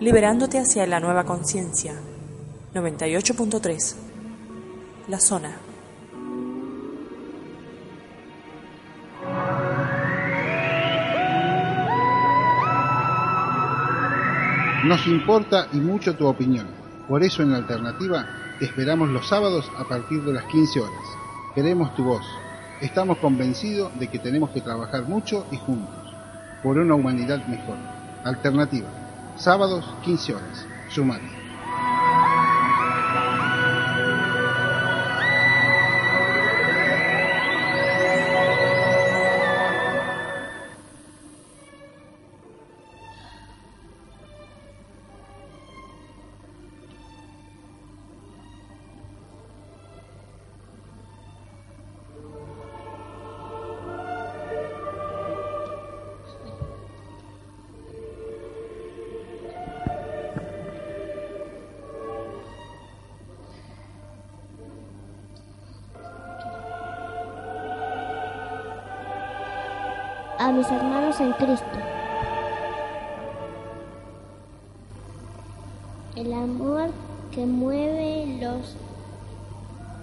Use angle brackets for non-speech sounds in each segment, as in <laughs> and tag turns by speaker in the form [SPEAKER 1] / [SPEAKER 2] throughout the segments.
[SPEAKER 1] liberándote hacia la nueva conciencia. 98.3 La zona.
[SPEAKER 2] Nos importa y mucho tu opinión. Por eso en alternativa te esperamos los sábados a partir de las 15 horas. Queremos tu voz. Estamos convencidos de que tenemos que trabajar mucho y juntos por una humanidad mejor. Alternativa. Sábados 15 horas. Sumate.
[SPEAKER 3] En Cristo. El amor que mueve los,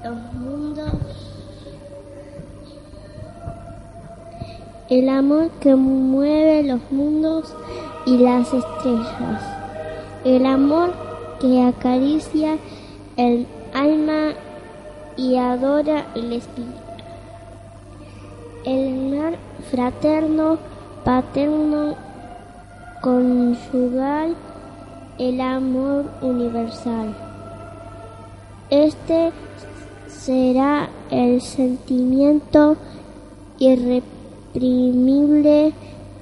[SPEAKER 3] los mundos. El amor que mueve los mundos y las estrellas. El amor que acaricia el alma y adora el espíritu. El amor fraterno, paterno, conyugal, el amor universal. Este será el sentimiento irreprimible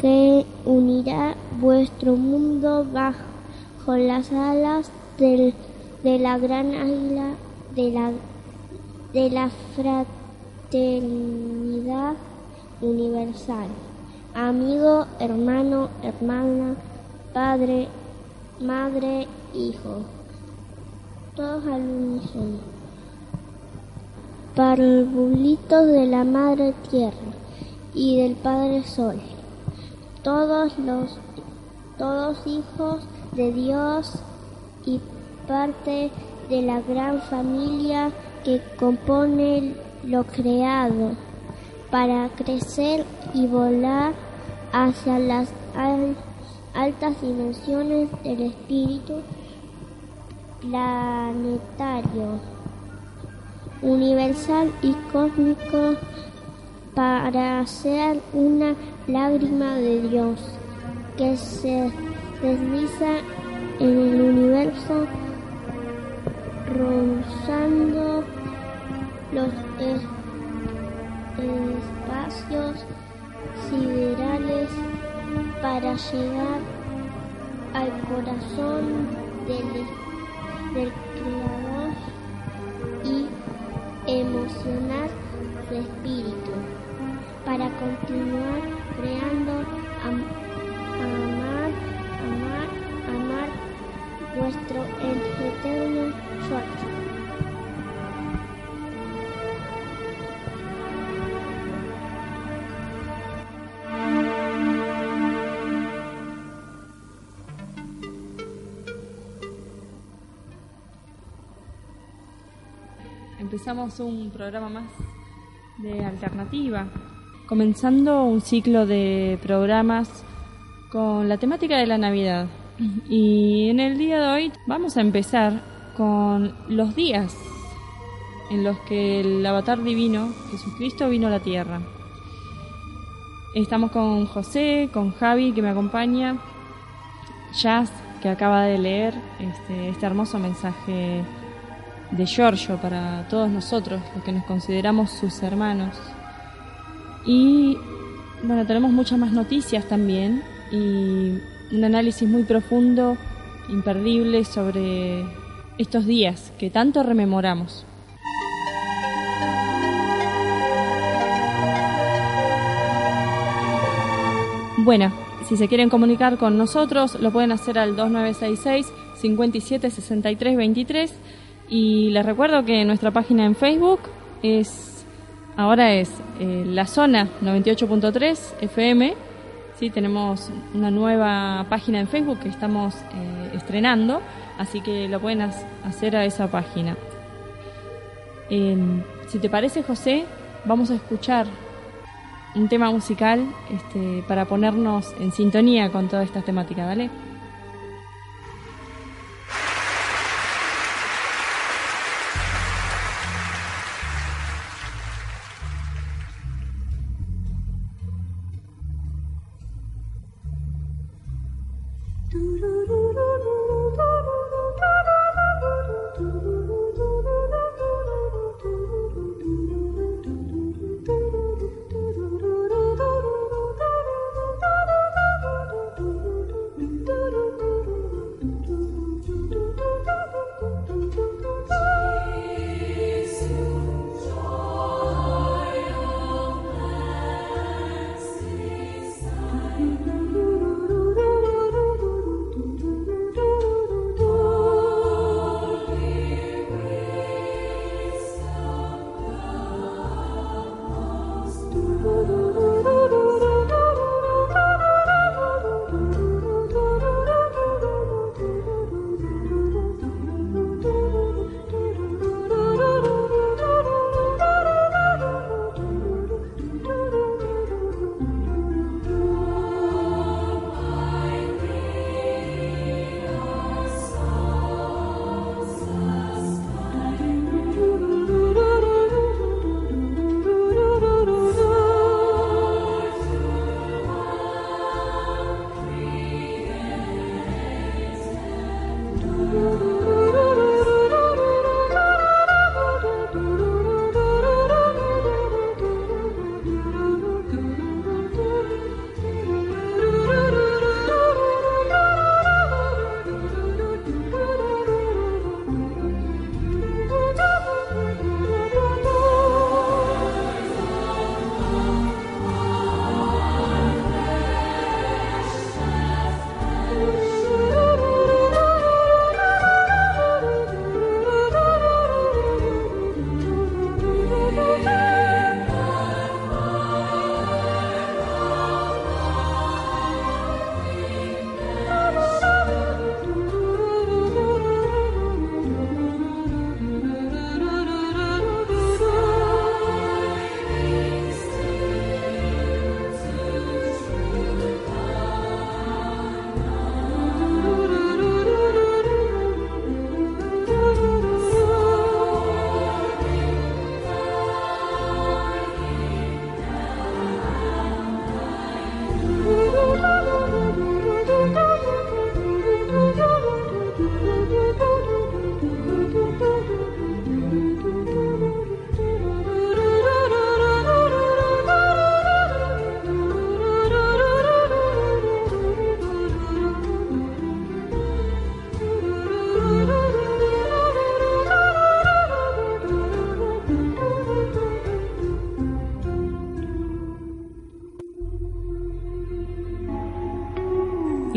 [SPEAKER 3] que unirá vuestro mundo bajo las alas de la gran águila de la, de la fraternidad universal. Amigo, hermano, hermana, padre, madre, hijo. Todos al unísono. Parvulitos de la madre tierra y del padre sol. Todos los todos hijos de Dios y parte de la gran familia que compone lo creado para crecer y volar hacia las altas dimensiones del espíritu planetario, universal y cósmico para ser una lágrima de Dios que se desliza en el universo rozando los espacios siderales para llegar al corazón del, creador y emocionar su espíritu para continuar creando amar amar amar vuestro eterno yo
[SPEAKER 1] empezamos un programa más de alternativa, comenzando un ciclo de programas con la temática de la Navidad. Y en el día de hoy vamos a empezar con los días en los que el avatar divino, Jesucristo, vino a la tierra. Estamos con José, con Javi que me acompaña, Jazz que acaba de leer este, este hermoso mensaje de Giorgio para todos nosotros, los que nos consideramos sus hermanos. Y bueno, tenemos muchas más noticias también y un análisis muy profundo, imperdible sobre estos días que tanto rememoramos. Bueno, si se quieren comunicar con nosotros, lo pueden hacer al 2966 576323 y les recuerdo que nuestra página en Facebook es ahora es eh, la zona 98.3 FM Sí, tenemos una nueva página en Facebook que estamos eh, estrenando, así que lo pueden hacer a esa página. Em, si te parece, José, vamos a escuchar un tema musical este, para ponernos en sintonía con toda esta temática, ¿vale?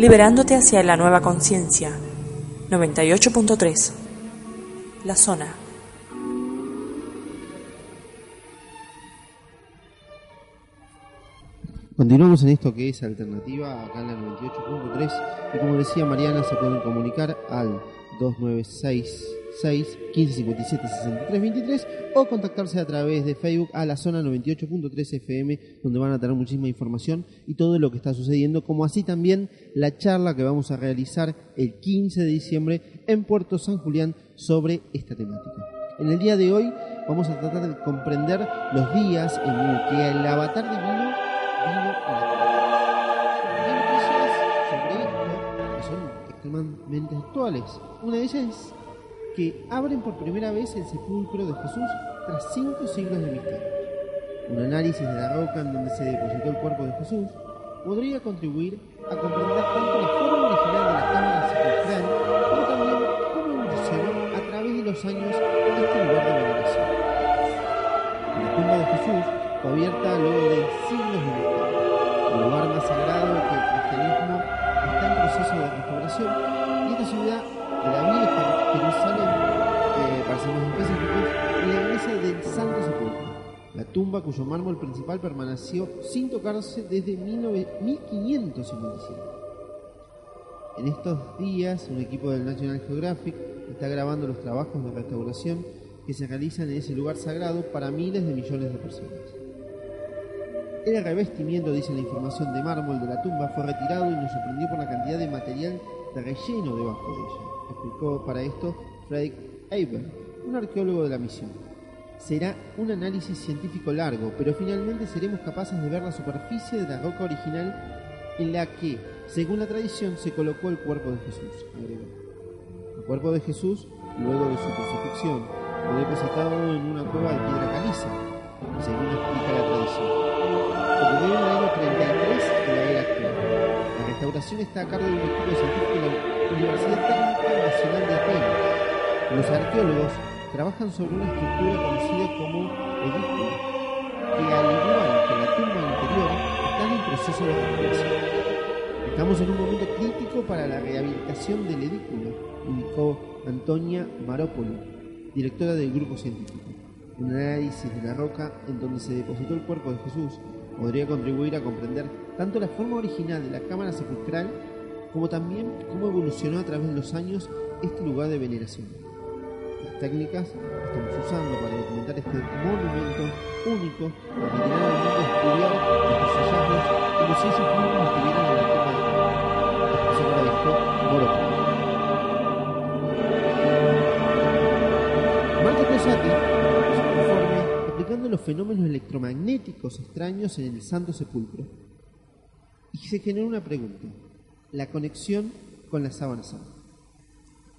[SPEAKER 4] Liberándote hacia la nueva conciencia. 98.3 La zona.
[SPEAKER 5] Continuamos en esto que es alternativa acá en la 98.3 y como decía Mariana se pueden comunicar al 296 6 15 57 63 23 o contactarse a través de Facebook a la zona 98.3 FM donde van a tener muchísima información y todo lo que está sucediendo como así también la charla que vamos a realizar el 15 de diciembre en Puerto San Julián sobre esta temática. En el día de hoy vamos a tratar de comprender los días en que el avatar divino vino a la Tierra. sobre esto que son extremadamente actuales. Una de ellas es que abren por primera vez el sepulcro de Jesús tras cinco siglos de misterio. Un análisis de la roca en donde se depositó el cuerpo de Jesús podría contribuir a comprender tanto la forma original de la cámara sepulcral como también cómo evolucionó a través de los años este lugar de veneración. La tumba de Jesús fue abierta luego de siglos de misterio, el lugar más sagrado que el cristianismo está en proceso de restauración y esta ciudad de la vieja Jerusalén, eh, para ser más específicos, la iglesia del Santo Sepulcro, la tumba cuyo mármol principal permaneció sin tocarse desde 1557. En estos días, un equipo del National Geographic está grabando los trabajos de restauración que se realizan en ese lugar sagrado para miles de millones de personas. El revestimiento, dice la información de mármol de la tumba, fue retirado y nos sorprendió por la cantidad de material de relleno debajo de ella, explicó para esto Frederick Eiber, un arqueólogo de la misión. Será un análisis científico largo, pero finalmente seremos capaces de ver la superficie de la roca original en la que, según la tradición, se colocó el cuerpo de Jesús. El cuerpo de Jesús, luego de su crucifixión, fue depositado en una cueva de piedra caliza, según explica la tradición. Ocurrió en el año 33 de la era actual. La restauración está a cargo de un equipo científico de la Universidad Técnica Nacional de Atenas. Los arqueólogos trabajan sobre una estructura conocida como edículo, que al igual que la tumba anterior, está en proceso de restauración. Estamos en un momento crítico para la rehabilitación del edículo, indicó Antonia Marópolo, directora del grupo científico. Un análisis de la roca en donde se depositó el cuerpo de Jesús podría contribuir a comprender tanto la forma original de la cámara sepulcral como también cómo evolucionó a través de los años este lugar de veneración. Las técnicas que estamos usando para documentar este monumento único permitirán al mundo estos hallazgos como si ellos mismos estuvieran en la tumba de expresó para esto Moropo. Marco Cosati un informe explicando los fenómenos electromagnéticos extraños en el Santo Sepulcro. Y se generó una pregunta, la conexión con la sábana santa.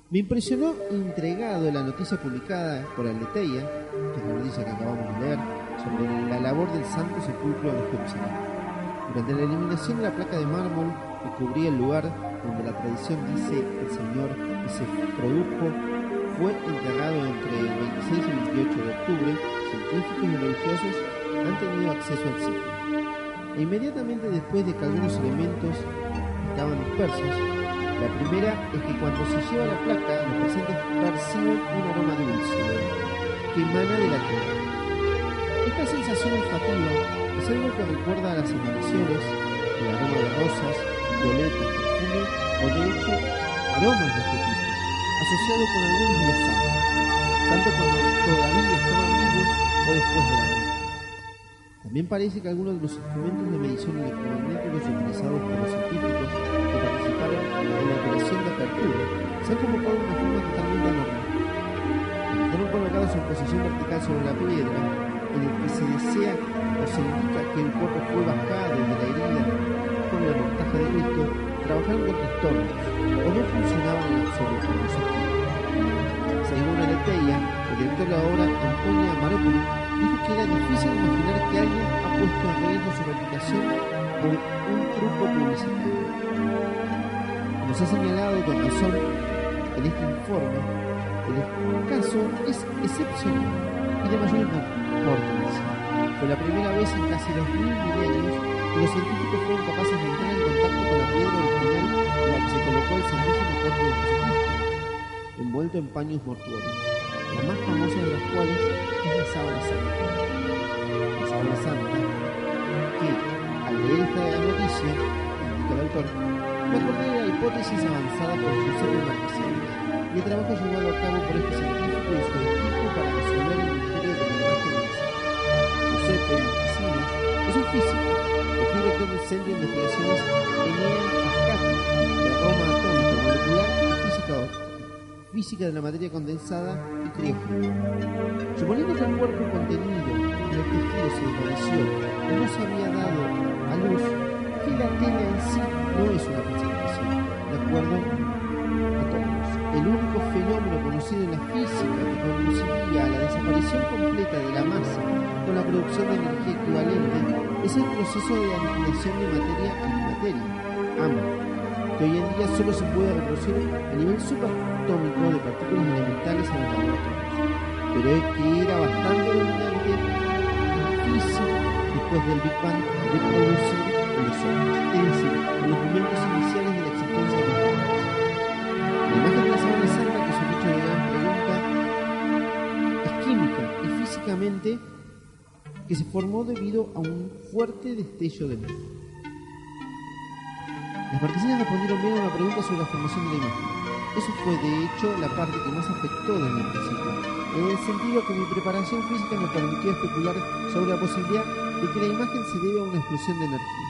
[SPEAKER 5] Me impresionó entregado la noticia publicada por Aleteia, que es la noticia que acabamos de leer, sobre la labor del Santo Sepulcro de Jerusalén. Durante la eliminación de la placa de mármol que cubría el lugar donde la tradición dice el Señor que se produjo, fue enterrado entre el 26 y 28 de octubre, científicos y religiosos han tenido acceso al sitio. E inmediatamente después de que algunos elementos estaban dispersos, la primera es que cuando se lleva la placa, los presentes perciben un aroma dulce que emana de la tierra. Esta sensación olfativa es algo que recuerda a las emanaciones, el aroma de rosas, violetas, perfume o de hecho aromas de este tipo, asociado con algunos santos, tanto cuando todavía estaban vivos o después de la También parece que algunos de los instrumentos de medición electromagnéticos utilizados por los científicos que participaron en la operación de apertura se han colocado de una forma totalmente anormal. Fueron colocados en posición vertical sobre la piedra, en el que se desea o se indica que el cuerpo fue bajado de la herida con la montaje de Cristo, trabajaron con trastornos o no funcionaban en absoluto los Según Aleteia, el director de la obra, Antonia Marópoli, dijo que era difícil imaginar que alguien ha puesto en riesgo su reputación por un truco publicitario. Como se ha señalado con razón en este informe, el caso es excepcional y de mayor importancia. Fue la primera vez en casi dos mil milenios que los científicos fueron capaces de entrar en contacto con la piedra original en la que se colocó el santísimo cuerpo de Jesucristo, envuelto en paños mortuorios, la más famosa de las cuales es la sábana santa. La sábana santa, que al leer esta noticia, indica el autor, me de la hipótesis avanzada por Giuseppe Marquesini y el trabajo llevado física de la materia condensada y criogénica. Suponiendo que el cuerpo contenido en el tejido se desvaneció y no se había dado a luz, que la tela en sí no es una precipitación, de acuerdo a todos. El único fenómeno conocido en la física que conduciría a la desaparición completa de la masa con la producción de energía equivalente es el proceso de aniquilación de materia antimateria, AMA, que hoy en día solo se puede reproducir a nivel subatómico de partículas elementales en los laboratorios, pero es que era bastante dominante y difícil después del Big Bang de producir en los hombres, es decir, en los momentos iniciales de la existencia de los hombres. La imagen la sábana santa, que es un hecho de gran pregunta, es química y físicamente que se formó debido a un fuerte destello de luz. Las marquesinas respondieron bien a una pregunta sobre la formación de la imagen. Eso fue, de hecho, la parte que más afectó desde el principio, en el sentido que mi preparación física me permitió especular sobre la posibilidad de que la imagen se debe a una explosión de energía.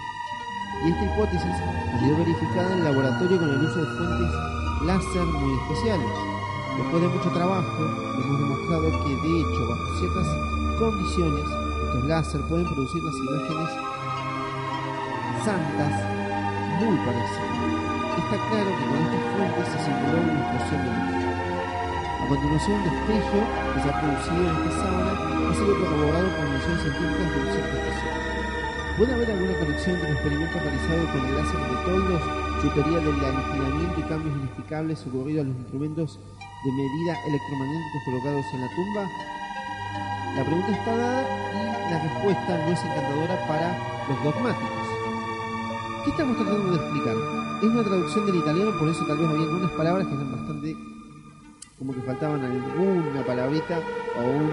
[SPEAKER 5] Y esta hipótesis sido verificada en el laboratorio con el uso de fuentes láser muy especiales. Después de mucho trabajo, hemos demostrado que, de hecho, bajo ciertas condiciones, estos láser pueden producir las imágenes santas muy parecidas. Está claro que con estas fuentes se simuló una explosión de luz. A continuación, un destello que se ha producido en esta sábana ha sido corroborado por misiones científicas de cierta estación. ¿Puede haber alguna conexión entre el experimento realizado con el láser de toldos, su del alineamiento y cambios inexplicables ocurridos a los instrumentos de medida electromagnéticos colocados en la tumba? La pregunta está dada y la respuesta no es encantadora para los dogmáticos. ¿Qué estamos tratando de explicar? Es una traducción del italiano, por eso tal vez había algunas palabras que eran bastante como que faltaban alguna palabrita o un,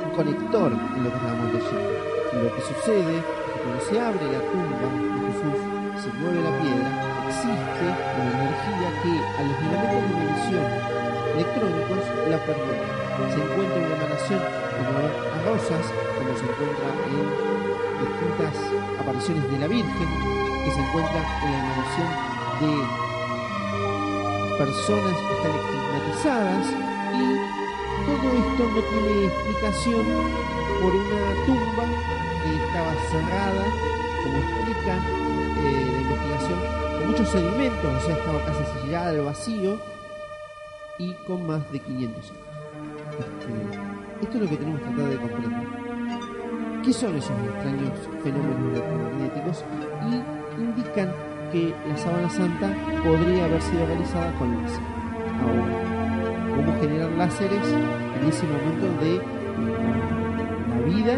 [SPEAKER 5] un conector en lo que estábamos leyendo. Lo que sucede es que cuando se abre la tumba de Jesús, se mueve la piedra, existe una energía que a los elementos de medición electrónicos la permite. Se encuentra una emanación como a rosas, como se encuentra en distintas apariciones de la Virgen, que se encuentra en la emanación de personas que están estigmatizadas y todo esto no tiene explicación por una tumba que estaba cerrada, como explica eh, la investigación, con muchos sedimentos, o sea, estaba casi sellada al vacío y con más de 500 años. Este, esto es lo que tenemos que tratar de comprender. ¿Qué son esos extraños fenómenos electromagnéticos? Y que la sábana santa podría haber sido realizada con láser. Ahora, ¿cómo generar láseres en ese momento de la vida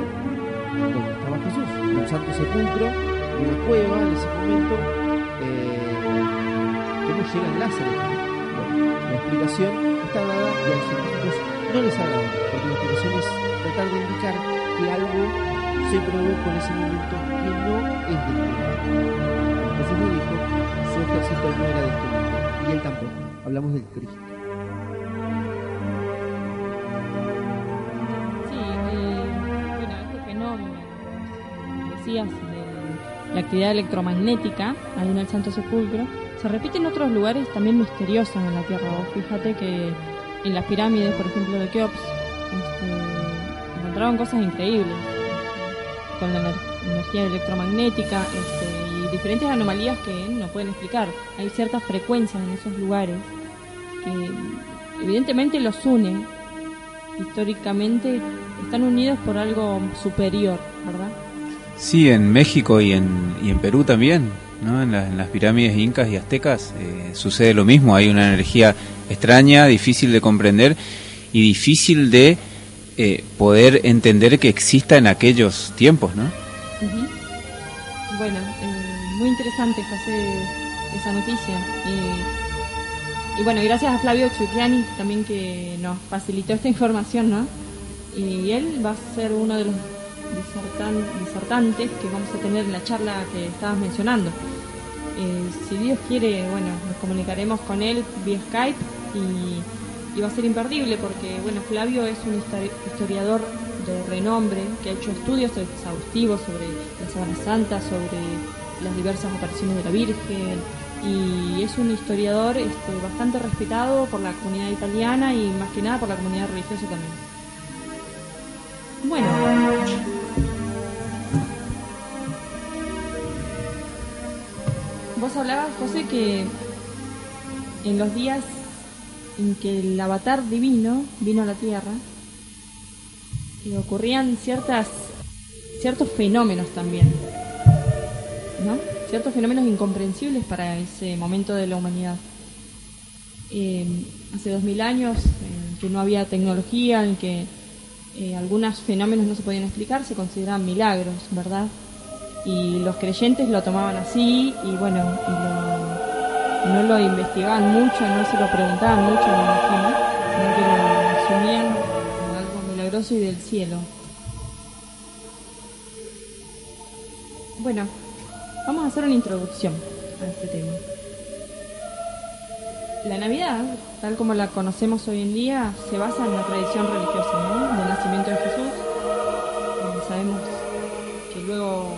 [SPEAKER 5] donde estaba Jesús? Un santo sepulcro, una cueva en ese momento. Eh, ¿Cómo llegan láseres? Bueno, la explicación está dada y a los científicos no les agrada, porque la explicación es tratar de indicar que algo se produjo en ese momento que no es mundo. Jesús lo dijo, su ejército no era de este mundo, y él tampoco. Hablamos del Cristo.
[SPEAKER 1] Sí, eh, bueno, este fenómeno, decías, de la actividad electromagnética, ahí en el Santo Sepulcro, se repite en otros lugares también misteriosos en la Tierra. Vos fíjate que en las pirámides, por ejemplo, de Keops, este, encontraron cosas increíbles con la ener- energía electromagnética este, diferentes anomalías que no pueden explicar. Hay ciertas frecuencias en esos lugares que evidentemente los une. Históricamente están unidos por algo superior, ¿verdad?
[SPEAKER 6] Sí, en México y en, y en Perú también, ¿no? En, la- en las pirámides incas y aztecas eh, sucede lo mismo. Hay una energía extraña, difícil de comprender y difícil de eh, poder entender que exista en aquellos tiempos, ¿no?
[SPEAKER 1] Bueno, eh, muy interesante, José, esa noticia. Y, bueno, gracias a Flavio Chucchiani también que nos facilitó esta información, ¿no? Y él va a ser uno de los disertan- disertantes que vamos a tener en la charla que estabas mencionando. Eh, si Dios quiere, bueno, nos comunicaremos con él vía Skype y, y va a ser imperdible porque, bueno, Flavio es un histori- historiador de renombre que ha hecho estudios exhaustivos sobre la Sábana Santa, sobre las diversas apariciones de la Virgen. Y es un historiador este, bastante respetado por la comunidad italiana y más que nada por la comunidad religiosa también. Bueno, vos hablabas, José, que en los días en que el avatar divino vino a la Tierra, que ocurrían ciertas ciertos fenómenos también, ¿no? Ciertos fenómenos incomprensibles para ese momento de la humanidad. Eh, hace dos mil años, que no había tecnología, en que eh, algunos fenómenos no se podían explicar, se consideraban milagros, ¿verdad? Y los creyentes lo tomaban así y bueno, y lo- no lo investigaban mucho, no se lo preguntaban mucho, me imagino, sino que lo asumían como algo milagroso y del cielo. Bueno, vamos a hacer una introducción a este tema. La Navidad, tal como la conocemos hoy en día, se basa en la tradición religiosa, ¿no? Del nacimiento de Jesús. Eh, sabemos que luego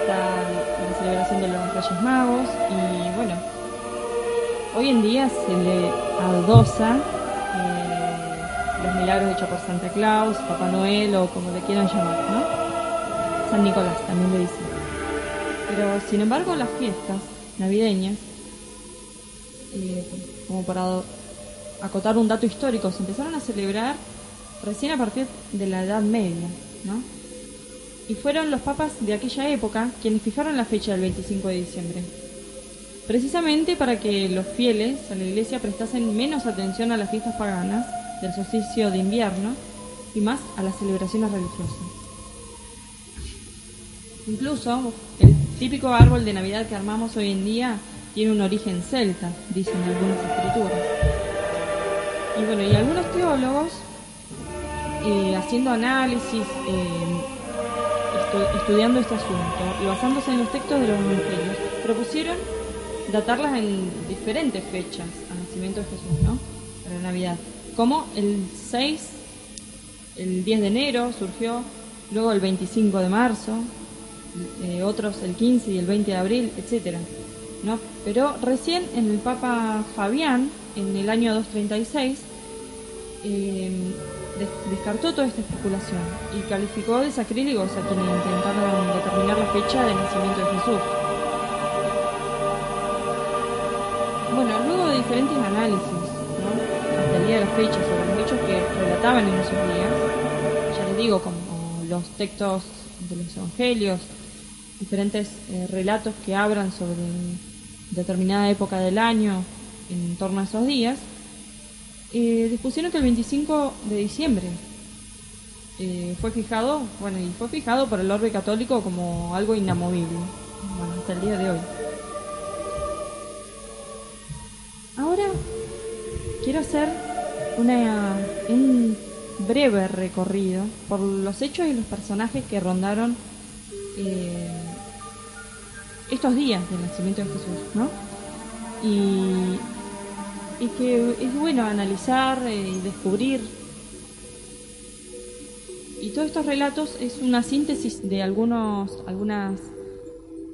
[SPEAKER 1] está la celebración de los Reyes Magos y bueno, hoy en día se le adosa eh, los milagros hechos por Santa Claus, Papá Noel o como le quieran llamar, ¿no? San Nicolás también le dicen. Pero sin embargo las fiestas navideñas, eh, como para acotar un dato histórico, se empezaron a celebrar recién a partir de la Edad Media, ¿no? Y fueron los papas de aquella época quienes fijaron la fecha del 25 de diciembre. Precisamente para que los fieles a la iglesia prestasen menos atención a las fiestas paganas del solsticio de invierno y más a las celebraciones religiosas. Incluso el típico árbol de Navidad que armamos hoy en día tiene un origen celta, dicen algunas escrituras. Y bueno, y algunos teólogos, eh, haciendo análisis, eh, estu- estudiando este asunto y basándose en los textos de los evangelios, propusieron datarlas en diferentes fechas al nacimiento de Jesús, ¿no? Para Navidad. Como el 6, el 10 de enero surgió, luego el 25 de marzo, eh, otros el 15 y el 20 de abril, etcétera. ¿no? Pero recién en el Papa Fabián, en el año 236, eh, des- descartó toda esta especulación y calificó de sacrílegos a quienes intentaron determinar la fecha del nacimiento de Jesús. Bueno, luego de diferentes análisis, ¿no? hasta el día de la fecha, sobre los hechos que relataban en esos días, ya les digo, como los textos de los evangelios, diferentes eh, relatos que hablan sobre determinada época del año en torno a esos días, eh, dispusieron que el 25 de diciembre eh, fue fijado, bueno, y fue fijado por el orbe católico como algo inamovible, hasta el día de hoy. Ahora quiero hacer una, un breve recorrido por los hechos y los personajes que rondaron eh, estos días del nacimiento de Jesús, ¿no? Y, y que es bueno analizar eh, y descubrir. Y todos estos relatos es una síntesis de algunos, algunas,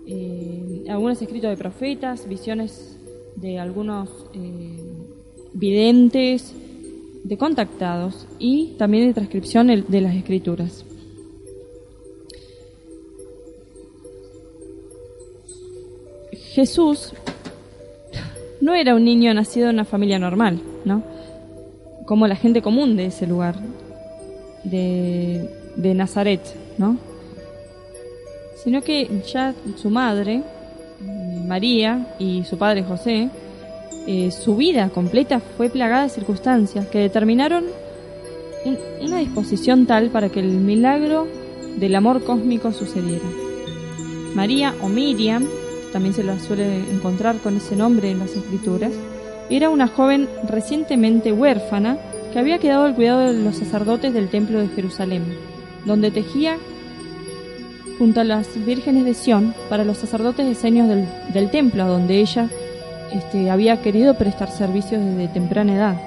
[SPEAKER 1] eh, algunos escritos de profetas, visiones de algunos videntes, de contactados y también de transcripción de las escrituras. Jesús no era un niño nacido en una familia normal, ¿no? Como la gente común de ese lugar, de, de Nazaret, ¿no? Sino que ya su madre, María, y su padre José, eh, su vida completa fue plagada de circunstancias que determinaron un- una disposición tal para que el milagro del amor cósmico sucediera. María o Miriam, también se la suele encontrar con ese nombre en las escrituras, era una joven recientemente huérfana que había quedado al cuidado de los sacerdotes del templo de Jerusalén, donde tejía junto a las vírgenes de Sión para los sacerdotes diseños del, del templo, donde ella este, había querido prestar servicios desde temprana edad.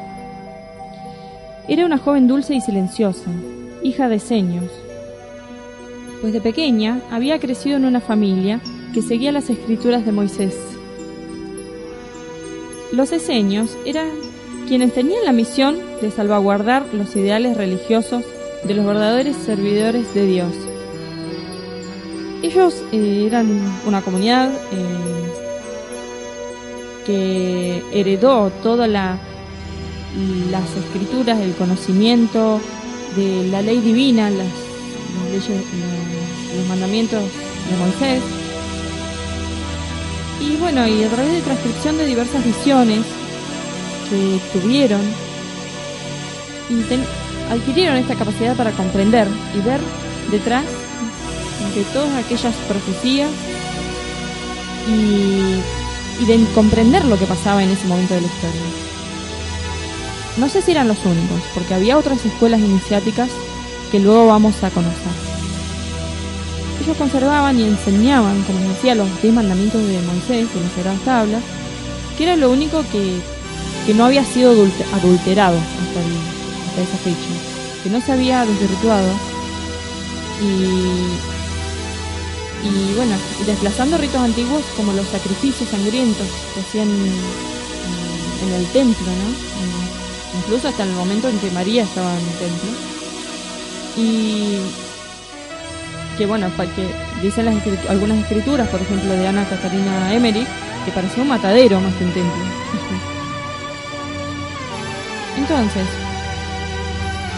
[SPEAKER 1] Era una joven dulce y silenciosa, hija de seños, pues de pequeña había crecido en una familia que seguía las escrituras de Moisés. Los eseños eran quienes tenían la misión de salvaguardar los ideales religiosos de los verdaderos servidores de Dios. Ellos eh, eran una comunidad eh, que heredó todas la, las escrituras, el conocimiento de la ley divina, las, leyes, los, los mandamientos de Moisés. Y bueno, y a través de transcripción de diversas visiones que tuvieron, adquirieron esta capacidad para comprender y ver detrás de todas aquellas profecías y, y de comprender lo que pasaba en ese momento de la historia. No sé si eran los únicos, porque había otras escuelas iniciáticas que luego vamos a conocer. Ellos conservaban y enseñaban, como decía, los diez mandamientos de Moisés, de las sagradas tablas, que era lo único que, que no había sido adulte- adulterado hasta, esa fecha, que no se había desvirtuado y y bueno, desplazando ritos antiguos como los sacrificios sangrientos que hacían en, en el templo, ¿no? En- incluso hasta el momento en que María estaba en el templo. Y que bueno, que dicen las escrit- algunas escrituras, por ejemplo de Ana Catarina Emmerich, que parecía un matadero más que un templo. <laughs> Entonces,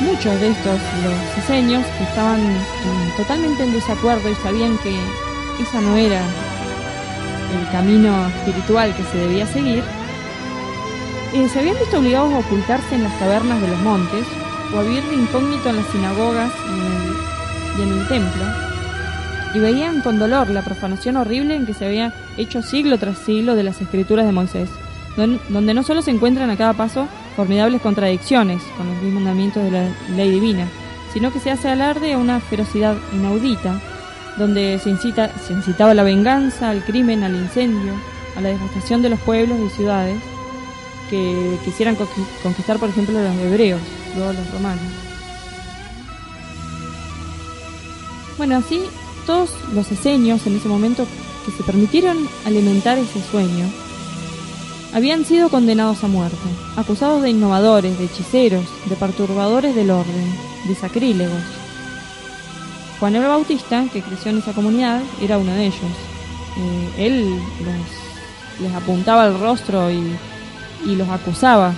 [SPEAKER 1] muchos de estos, los diseños, que estaban mm, totalmente en desacuerdo y sabían que esa no era el camino espiritual que se debía seguir, eh, se habían visto obligados a ocultarse en las cavernas de los montes o a vivir de incógnito en las sinagogas y y en el templo, y veían con dolor la profanación horrible en que se había hecho siglo tras siglo de las escrituras de Moisés, don- donde no solo se encuentran a cada paso formidables contradicciones con los diez mandamientos de la ley divina, sino que se hace alarde a una ferocidad inaudita, donde se, incita, se incitaba la venganza, al crimen, al incendio, a la devastación de los pueblos y ciudades que quisieran conqui- conquistar, por ejemplo, los hebreos, luego los romanos. Bueno, así todos los esenios en ese momento que se permitieron alimentar ese sueño habían sido condenados a muerte, acusados de innovadores, de hechiceros, de perturbadores del orden, de sacrílegos. Juan el Bautista, que creció en esa comunidad, era uno de ellos. Eh, él los- les apuntaba el rostro y, y los acusaba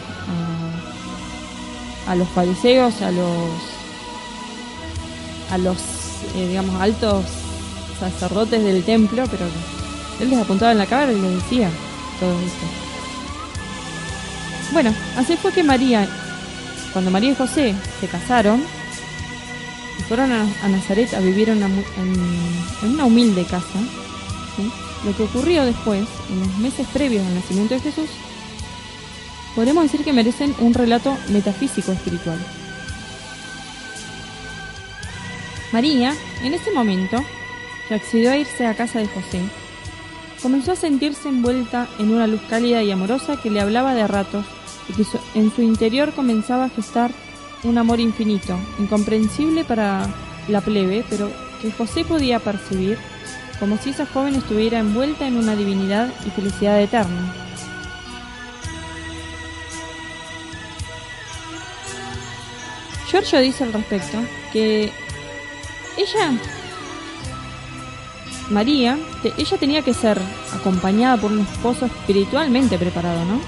[SPEAKER 1] a, a los fariseos, a los a los eh, digamos altos sacerdotes del templo, pero él les apuntaba en la cara y les decía todo esto. Bueno, así fue que María, cuando María y José se casaron y fueron a, Nazaret a vivir en una, en- una humilde casa, lo que ocurrió después, en los meses previos al nacimiento de Jesús, podremos decir que merecen un relato metafísico espiritual. María, en ese momento, que accedió a irse a casa de José, comenzó a sentirse envuelta en una luz cálida y amorosa que le hablaba de ratos y que en su interior comenzaba a gestar un amor infinito, incomprensible para la plebe, pero que José podía percibir como si esa joven estuviera envuelta en una divinidad y felicidad eterna. Giorgio dice al respecto que ella María, ella tenía que ser acompañada por un esposo espiritualmente preparado, ¿no?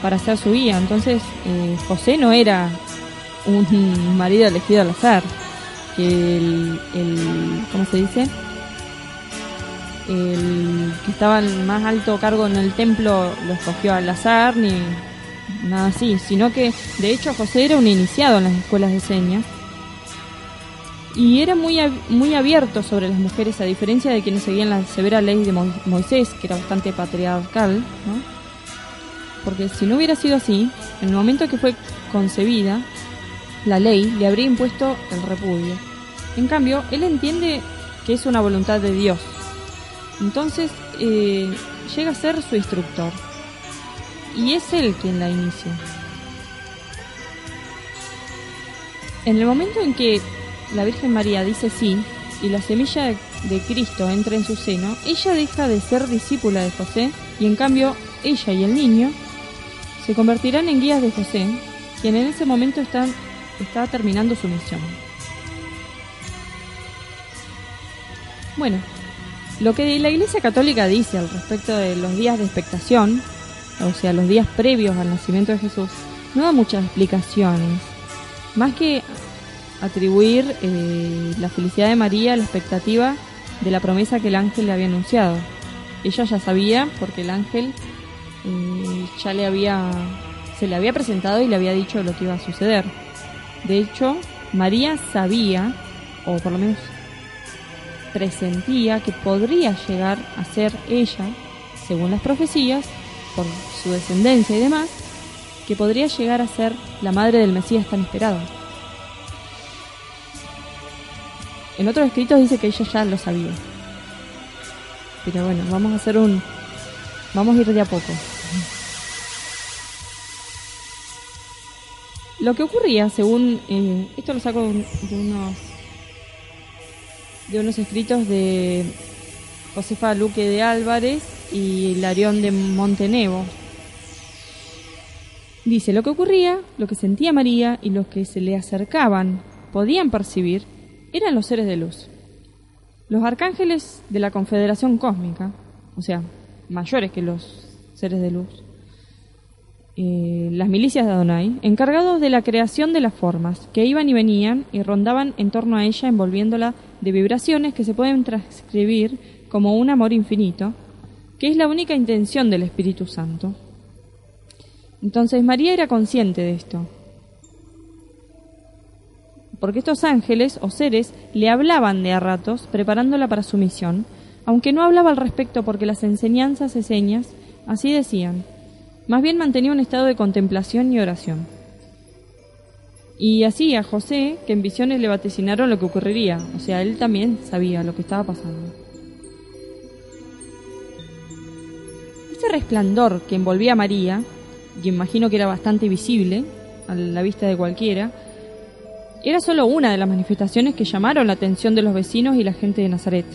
[SPEAKER 1] Para ser su guía. Entonces, eh, José no era un <laughs> marido elegido al azar. Que el, el ¿cómo se dice? El que estaba en más alto cargo en el templo lo escogió al azar, ni nada así. Sino que, de hecho, José era un iniciado en las escuelas de señas y era muy, muy abierto sobre las mujeres, a diferencia de quienes seguían la severa ley de Mo- Moisés, que era bastante patriarcal, ¿no? Porque si no hubiera sido así, en el momento que fue concebida, la ley le habría impuesto el repudio. En cambio, él entiende que es una voluntad de Dios. Entonces, eh, llega a ser su instructor. Y es él quien la inicia. En el momento en que la Virgen María dice sí y la semilla de, Cristo entra en su seno, ella deja de ser discípula de José y en cambio ella y el niño se convertirán en guías de José, quien en ese momento está, está terminando su misión. Bueno, lo que la Iglesia Católica dice al respecto de los días de expectación, o sea, los días previos al nacimiento de Jesús, no da muchas explicaciones. Más que atribuir eh, la felicidad de María a la expectativa de la promesa que el ángel le había anunciado. Ella ya sabía porque el ángel eh, ya le había se le había presentado y le había dicho lo que iba a suceder. De hecho, María sabía, o por lo menos presentía, que podría llegar a ser ella, según las profecías, por su descendencia y demás, que podría llegar a ser la madre del Mesías tan esperado. En otros escritos dice que ella ya lo sabía. Pero bueno, vamos a hacer un... Vamos a ir de a poco. Lo que ocurría, según... eh, esto lo saco de unos... De unos escritos de Josefa Luque de Álvarez y Larión de Montenevo. Dice, lo que ocurría, lo que sentía María y los que se le acercaban podían percibir eran los seres de luz. Los arcángeles de la Confederación Cósmica, o sea, mayores que los seres de luz, eh, las milicias de Adonai, encargados de la creación de las formas, que iban y venían y rondaban en torno a ella envolviéndola de vibraciones que se pueden transcribir como un amor infinito, que es la única intención del Espíritu Santo. Entonces María era consciente de esto, porque estos ángeles o seres le hablaban de a ratos, preparándola para su misión, aunque no hablaba al respecto porque las enseñanzas y señas así decían, más bien mantenía un estado de contemplación y oración. Y así a José, que en visiones le vaticinaron lo que ocurriría, o sea, él también sabía lo que estaba pasando. Ese resplandor que envolvía a María, y imagino que era bastante visible a la vista de cualquiera, era solo una de las manifestaciones que llamaron la atención de los vecinos y la gente de Nazaret,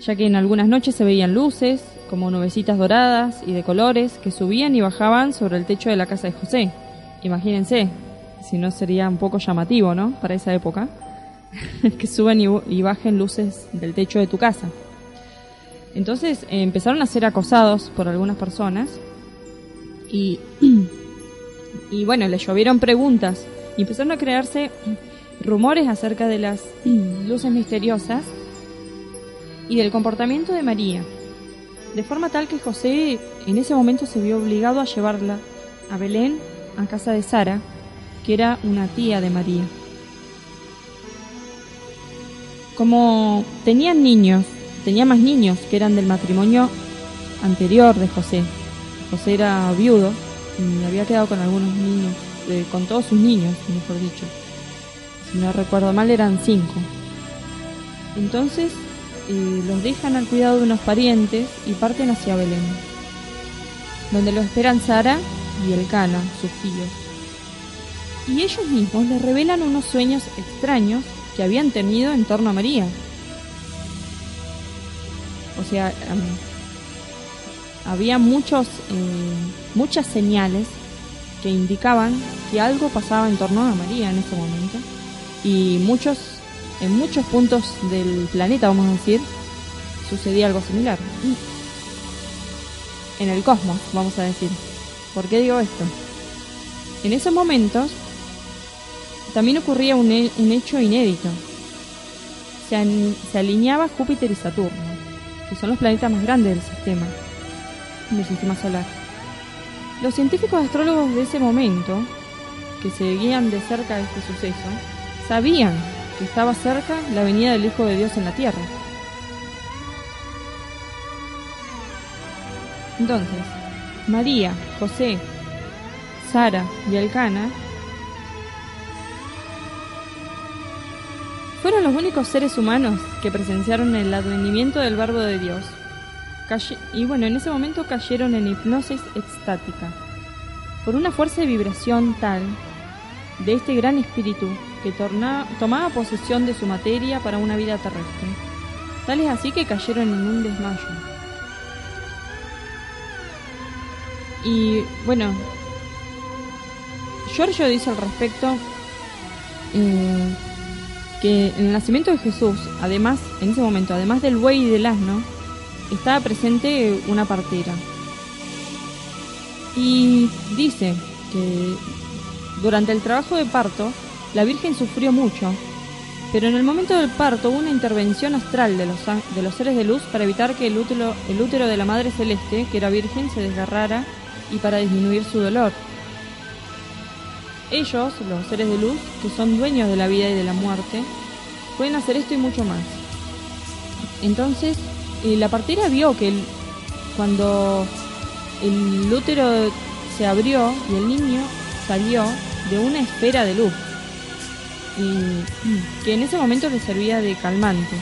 [SPEAKER 1] ya que en algunas noches se veían luces, como nubecitas doradas y de colores, que subían y bajaban sobre el techo de la casa de José. Imagínense, si no sería un poco llamativo, ¿no? Para esa época, <laughs> que suban y, bajen luces del techo de tu casa. Entonces eh, empezaron a ser acosados por algunas personas y, <clears throat> y bueno, le llovieron preguntas y empezaron a crearse rumores acerca de las <clears throat> luces misteriosas y del comportamiento de María, de forma tal que José en ese momento se vio obligado a llevarla a Belén, a casa de Sara, que era una tía de María. Como tenían niños, tenía más niños que eran del matrimonio anterior de José. José era viudo y había quedado con algunos niños de- con todos sus niños, mejor dicho. Si no recuerdo mal, eran cinco. Entonces eh, los dejan al cuidado de unos parientes y parten hacia Belén, donde los esperan Sara y Elcana, sus tíos. Y ellos mismos les revelan unos sueños extraños que habían tenido en torno a María. O sea, había muchos, eh, muchas señales que indicaban que algo pasaba en torno a María en ese momento. Y muchos en muchos puntos del planeta vamos a decir sucedía algo similar. En el cosmos vamos a decir. ¿por qué digo esto? en esos momentos también ocurría un, un hecho inédito. Se, se alineaba Júpiter y Saturno que son los planetas más grandes del sistema del sistema solar los científicos astrólogos de ese momento, que seguían de cerca este suceso, sabían que estaba cerca la venida del Hijo de Dios en la Tierra. Entonces, María, José, Sara y Alcana fueron los únicos seres humanos que presenciaron el advenimiento del Verbo de Dios Y bueno, en ese momento cayeron en hipnosis extática, por una fuerza de vibración tal de este gran espíritu que torna- tomaba posesión de su materia para una vida terrestre. Tal es así que cayeron en un desmayo. Y bueno, Giorgio dice al respecto eh, que el nacimiento de Jesús, además, en ese momento, además del buey y del asno, estaba presente una partera. Y dice que durante el trabajo de parto, la Virgen sufrió mucho, pero en el momento del parto hubo una intervención astral de los, de los seres de luz para evitar que el útero, el útero de la Madre Celeste, que era virgen, se desgarrara y para disminuir su dolor. Ellos, los seres de luz, que son dueños de la vida y de la muerte, pueden hacer esto y mucho más. Entonces, eh, la partera vio que cuando el útero se abrió y el niño salió de una esfera de luz. y <clears throat> que en ese momento le servía de calmante.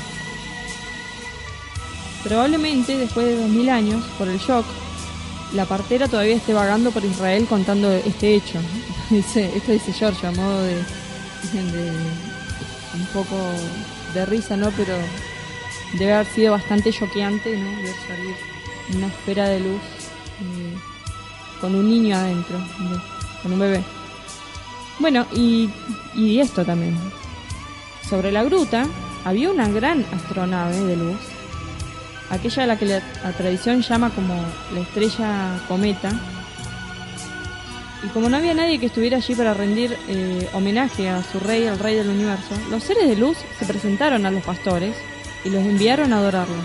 [SPEAKER 1] Probablemente después de 2000 años, por el shock, la partera todavía esté vagando por Israel contando este hecho. <laughs> Esto dice George a modo de, <laughs> de un poco de risa, ¿no? Pero debe haber sido bastante choqueante, ¿no? Ver salir una esfera de luz eh, con un niño adentro, con un bebé. Bueno, y, esto también. Sobre la gruta había una gran astronave de luz, aquella a la que la, tradición llama como la estrella cometa. Y como no había nadie que estuviera allí para rendir eh, homenaje a su rey, al rey del universo, los seres de luz se presentaron a los pastores y los enviaron a adorarlo.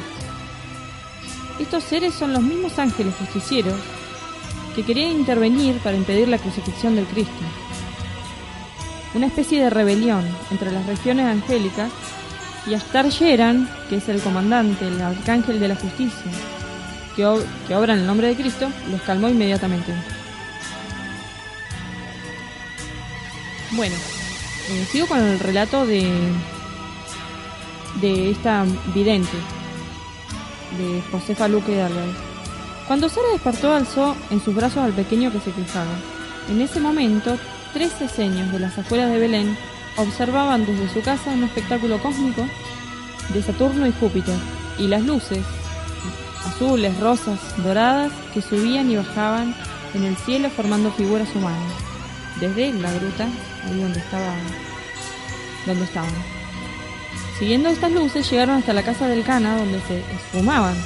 [SPEAKER 1] Estos seres son los mismos ángeles justicieros que querían intervenir para impedir la crucifixión del Cristo. Una especie de rebelión entre las regiones angélicas y Astar Yeran, que es el comandante, el arcángel de la justicia, que, obra en el nombre de Cristo, los calmó inmediatamente. Bueno, eh, sigo con el relato de, de esta vidente, de Josefa Luque de Álvarez. Cuando Sara despertó, alzó en sus brazos al pequeño que se quejaba. En ese momento, tres seños de las afueras de Belén observaban desde su casa un espectáculo cósmico de Saturno y Júpiter, y las luces, azules, rosas, doradas, que subían y bajaban en el cielo formando figuras humanas, desde la gruta, ahí donde estaba, donde estaban. Siguiendo estas luces llegaron hasta la casa del Cana donde se esfumaban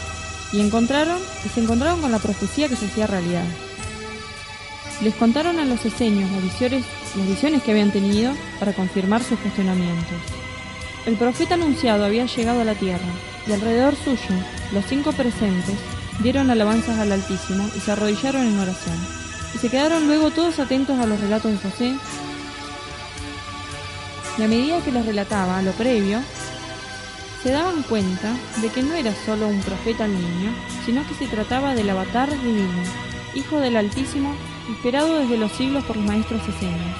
[SPEAKER 1] y encontraron y se encontraron con la profecía que se hacía realidad. Les contaron a los eseños las visiones, las visiones que habían tenido para confirmar sus cuestionamientos. El profeta anunciado había llegado a la tierra y alrededor suyo los cinco presentes dieron alabanzas al Altísimo y se arrodillaron en oración. Y se quedaron luego todos atentos a los relatos de José. Y a medida que les relataba lo previo, se daban cuenta de que no era solo un profeta al niño, sino que se trataba del avatar divino, hijo del Altísimo, esperado desde los siglos por los maestros esenios.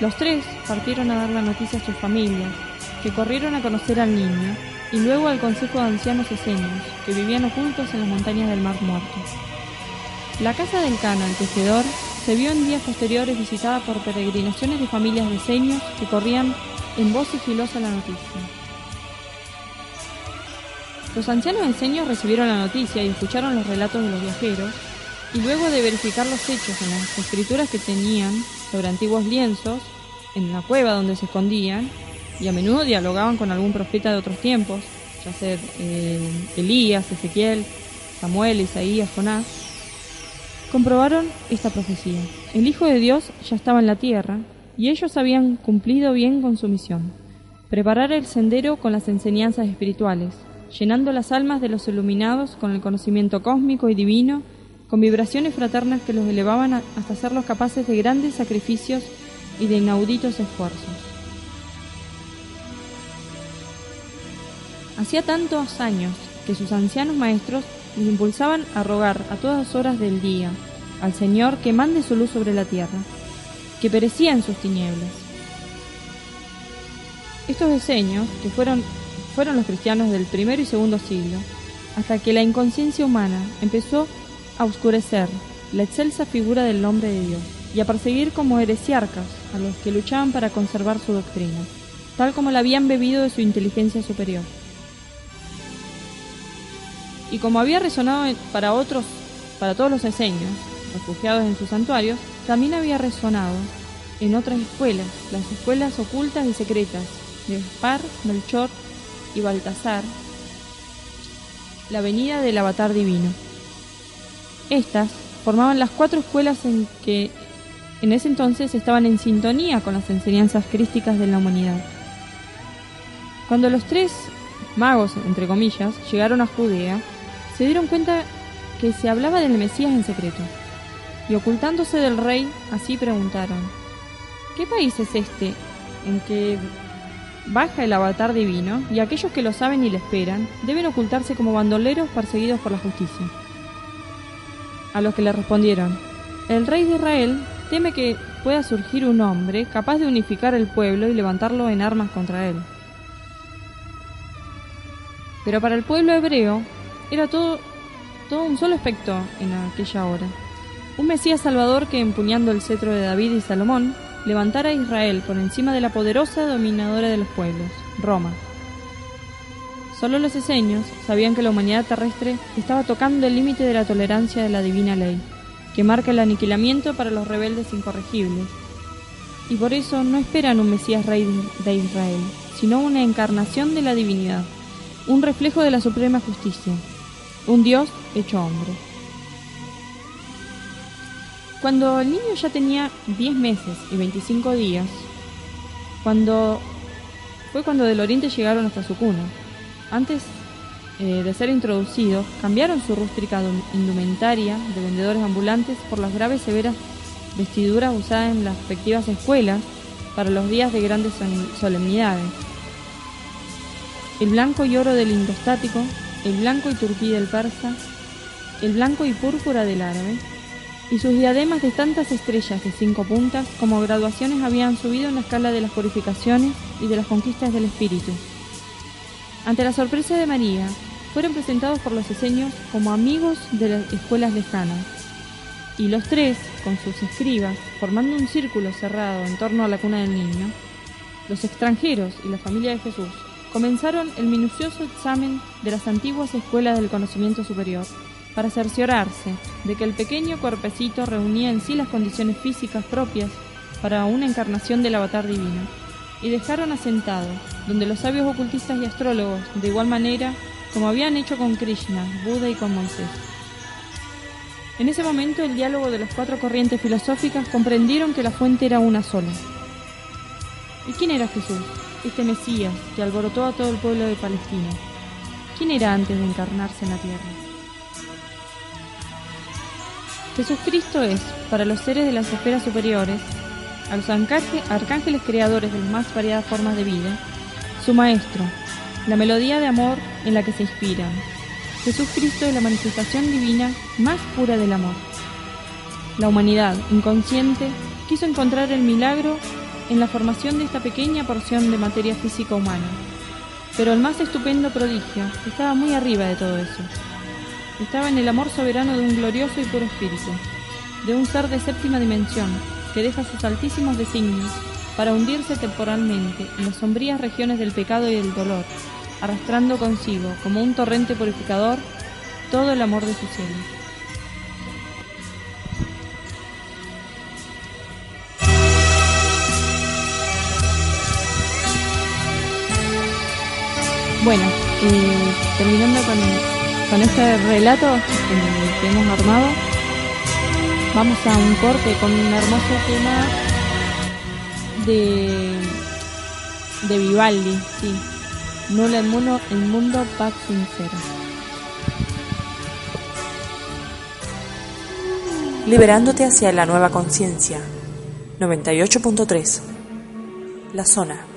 [SPEAKER 1] Los tres partieron a dar la noticia a sus familias, que corrieron a conocer al niño, y luego al consejo de ancianos esenios, que vivían ocultos en las montañas del Mar Muerto. La casa del Cana, el tejedor, se vio en días posteriores visitada por peregrinaciones de familias de seños que corrían en voz sigilosa la noticia. Los ancianos enseños recibieron la noticia y escucharon los relatos de los viajeros, y luego de verificar los hechos en las escrituras que tenían sobre antiguos lienzos, en la cueva donde se escondían, y a menudo dialogaban con algún profeta de otros tiempos, ya sea eh, Elías, Ezequiel, Samuel, Isaías, Jonás, comprobaron esta profecía. El Hijo de Dios ya estaba en la tierra, y ellos habían cumplido bien con su misión, preparar el sendero con las enseñanzas espirituales, llenando las almas de los iluminados con el conocimiento cósmico y divino, con vibraciones fraternas que los elevaban hasta hacerlos capaces de grandes sacrificios y de inauditos esfuerzos. Hacía tantos años que sus ancianos maestros les impulsaban a rogar a todas horas del día al Señor que mande su luz sobre la tierra, que perecía en sus tinieblas. Estos diseños, que fueron fueron los cristianos del primero y segundo siglo, hasta que la inconsciencia humana empezó a oscurecer la excelsa figura del nombre de Dios y a perseguir como heresiarcas a los que luchaban para conservar su doctrina, tal como la habían bebido de su inteligencia superior. Y como había resonado para otros, para todos los eseños, refugiados en sus santuarios, también había resonado en otras escuelas, las escuelas ocultas y secretas de Gaspar, Melchor y Baltasar, la venida del avatar divino. Estas formaban las cuatro escuelas en que en ese entonces estaban en sintonía con las enseñanzas crísticas de la humanidad. Cuando los tres magos, entre comillas, llegaron a Judea, se dieron cuenta que se hablaba del Mesías en secreto, y ocultándose del rey, así preguntaron, ¿qué país es este en que baja el avatar divino y aquellos que lo saben y le esperan deben ocultarse como bandoleros perseguidos por la justicia. A los que le respondieron, el rey de Israel teme que pueda surgir un hombre capaz de unificar el pueblo y levantarlo en armas contra él. Pero para el pueblo hebreo era todo, todo un solo aspecto en aquella hora. Un Mesías Salvador que, empuñando el cetro de David y Salomón, levantara a Israel por encima de la poderosa dominadora de los pueblos, Roma. Solo los eseños sabían que la humanidad terrestre estaba tocando el límite de la tolerancia de la divina ley, que marca el aniquilamiento para los rebeldes incorregibles. Y por eso no esperan un Mesías rey de Israel, sino una encarnación de la divinidad, un reflejo de la suprema justicia, un Dios hecho hombre. Cuando el niño ya tenía 10 meses y 25 días, cuando fue cuando del oriente llegaron hasta su cuna. Antes eh, de ser introducidos, cambiaron su rústica indumentaria de vendedores ambulantes por las graves severas vestiduras usadas en las respectivas escuelas para los días de grandes solemnidades. El blanco y oro del indostático, el blanco y turquí del persa, el blanco y púrpura del árabe, y sus diademas de tantas estrellas de cinco puntas como graduaciones habían subido en la escala de las purificaciones y de las conquistas del espíritu. Ante la sorpresa de María, fueron presentados por los diseños como amigos de las escuelas lejanas, y los tres, con sus escribas, formando un círculo cerrado en torno a la cuna del niño, los extranjeros y la familia de Jesús comenzaron el minucioso examen de las antiguas escuelas del conocimiento superior para cerciorarse de que el pequeño cuerpecito reunía en sí las condiciones físicas propias para una encarnación del avatar divino, y dejaron asentado, donde los sabios ocultistas y astrólogos, de igual manera como habían hecho con Krishna, Buda y con Moisés. En ese momento el diálogo de las cuatro corrientes filosóficas comprendieron que la fuente era una sola. ¿Y quién era Jesús? Este Mesías que alborotó a todo el pueblo de Palestina. ¿Quién era antes de encarnarse en la tierra? Jesucristo es, para los seres de las esferas superiores, a los arcángeles creadores de las más variadas formas de vida, su maestro, la melodía de amor en la que se inspiran. Jesucristo es la manifestación divina más pura del amor. La humanidad, inconsciente, quiso encontrar el milagro en la formación de esta pequeña porción de materia física humana. Pero el más estupendo prodigio estaba muy arriba de todo eso estaba en el amor soberano de un glorioso y puro espíritu, de un ser de séptima dimensión que deja sus altísimos designios para hundirse temporalmente en las sombrías regiones del pecado y del dolor, arrastrando consigo, como un torrente purificador, todo el amor de su cielo. Bueno, eh, terminando con con este relato que hemos armado, vamos a un corte con un hermoso tema de, de Vivaldi, sí. Nula el mundo, el mundo paz sincero.
[SPEAKER 4] Liberándote hacia la nueva conciencia. 98.3. La zona.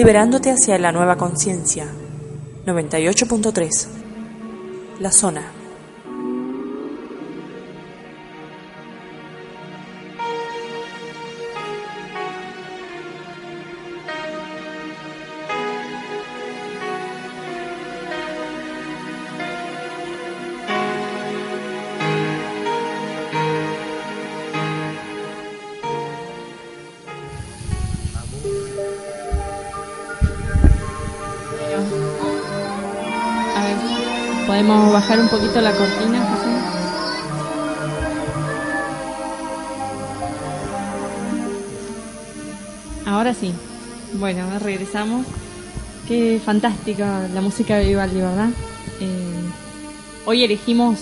[SPEAKER 4] Liberándote hacia la nueva conciencia. 98.3 La zona.
[SPEAKER 1] Podemos bajar un poquito la cortina, José. Ahora sí. Bueno, regresamos. Qué fantástica la música de Vivaldi, ¿verdad? Eh, hoy elegimos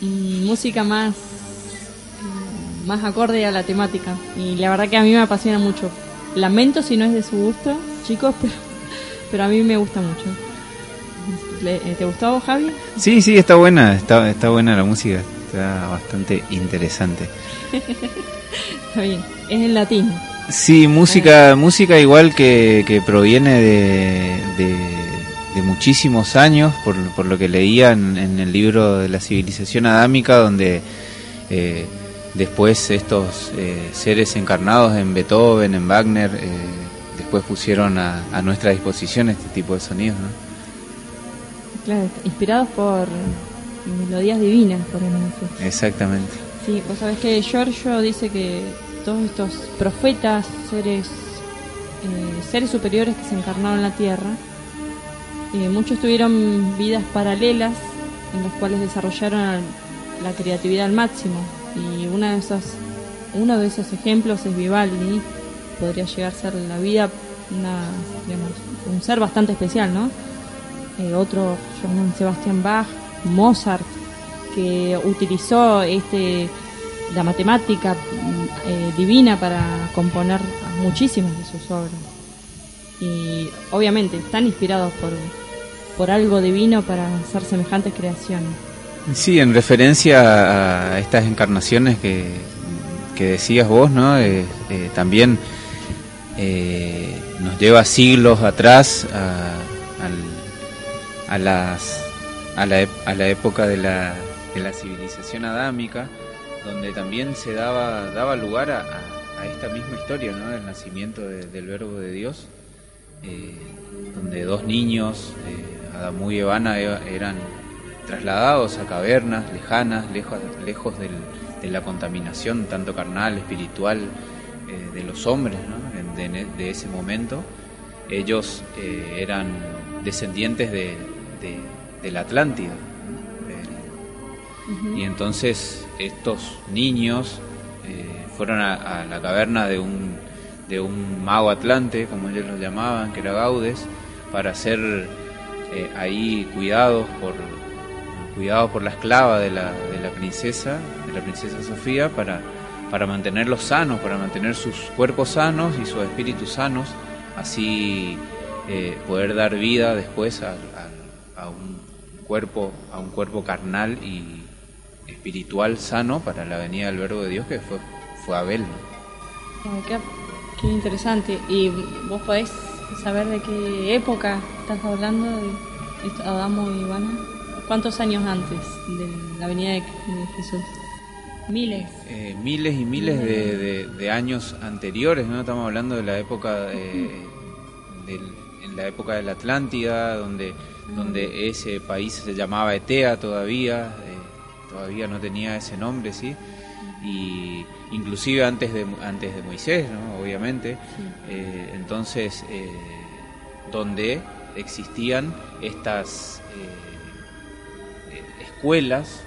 [SPEAKER 1] mm, música más mm, más acorde a la temática y la verdad que a mí me apasiona mucho. Lamento si no es de su gusto, chicos, <laughs> pero, pero a mí me gusta mucho. Le- eh, ¿Te gustó, Javi?
[SPEAKER 6] Sí, sí, está buena, está, está buena la música, está bastante interesante. <laughs>
[SPEAKER 1] Está bien. Es en latín.
[SPEAKER 6] Sí, música, música igual que, que proviene de, de, de muchísimos años, por, por lo que leía en, en el libro de la civilización adámica, donde eh, después estos eh, seres encarnados en Beethoven, en Wagner, eh, después pusieron a, a nuestra disposición este tipo de sonidos. ¿no?
[SPEAKER 1] Claro, inspirados por melodías divinas, podemos decir.
[SPEAKER 6] Exactamente.
[SPEAKER 1] Sí, vos sabés que Giorgio dice que todos estos profetas, seres, eh, seres superiores que se encarnaron en la tierra, eh, muchos tuvieron vidas paralelas en las cuales desarrollaron la creatividad al máximo. Y una de esas, uno de esos ejemplos es Vivaldi. Podría llegar a ser la vida una, digamos, un ser bastante especial, ¿no? Eh, otro, Johann Sebastian Bach, Mozart, que utilizó este la matemática mm, eh, divina para componer muchísimas de sus obras. Y obviamente están inspirados por, por algo divino para hacer semejantes creaciones.
[SPEAKER 6] Sí, en referencia a estas encarnaciones que, que decías vos, ¿no? Eh, eh, también nos lleva siglos atrás a, a las, a, la, a la época de la, de la civilización adámica, donde también se daba, daba lugar a, esta misma historia, ¿no? Del nacimiento de- del Verbo de Dios, eh, donde dos niños, eh, Adamú y Evana, e- eran trasladados a cavernas lejanas, lejos, lejos del- de la contaminación tanto carnal, espiritual eh, de los hombres ¿no? De, de ese momento. Ellos eh, eran descendientes de, de, de la Atlántida. y entonces estos niños eh, fueron a, a la caverna de un, de un mago atlante, como ellos lo llamaban, que era Gaudes, para ser eh, ahí cuidados por cuidados por la esclava de la, de la princesa, de la princesa Sofía, para, para mantenerlos sanos, para mantener sus cuerpos sanos y sus espíritus sanos, así eh, poder dar vida después a, a- un cuerpo, a un cuerpo carnal y espiritual sano para la venida del verbo de Dios que fue, fue Abel. ¿no?
[SPEAKER 1] Ay, qué, qué interesante. ¿Y vos podés saber de qué época estás hablando de Adamo y Ivana? ¿Cuántos años antes de la venida de, de Jesús? Miles.
[SPEAKER 6] Eh, miles y miles de, de- de años anteriores, ¿no? Estamos hablando de la época eh, del- en la época de la Atlántida, donde, donde ese país se llamaba Etea todavía, eh, todavía no tenía ese nombre, ¿sí? Y inclusive antes de, antes de Moisés, ¿no? Obviamente. Eh, entonces, eh, donde existían estas escuelas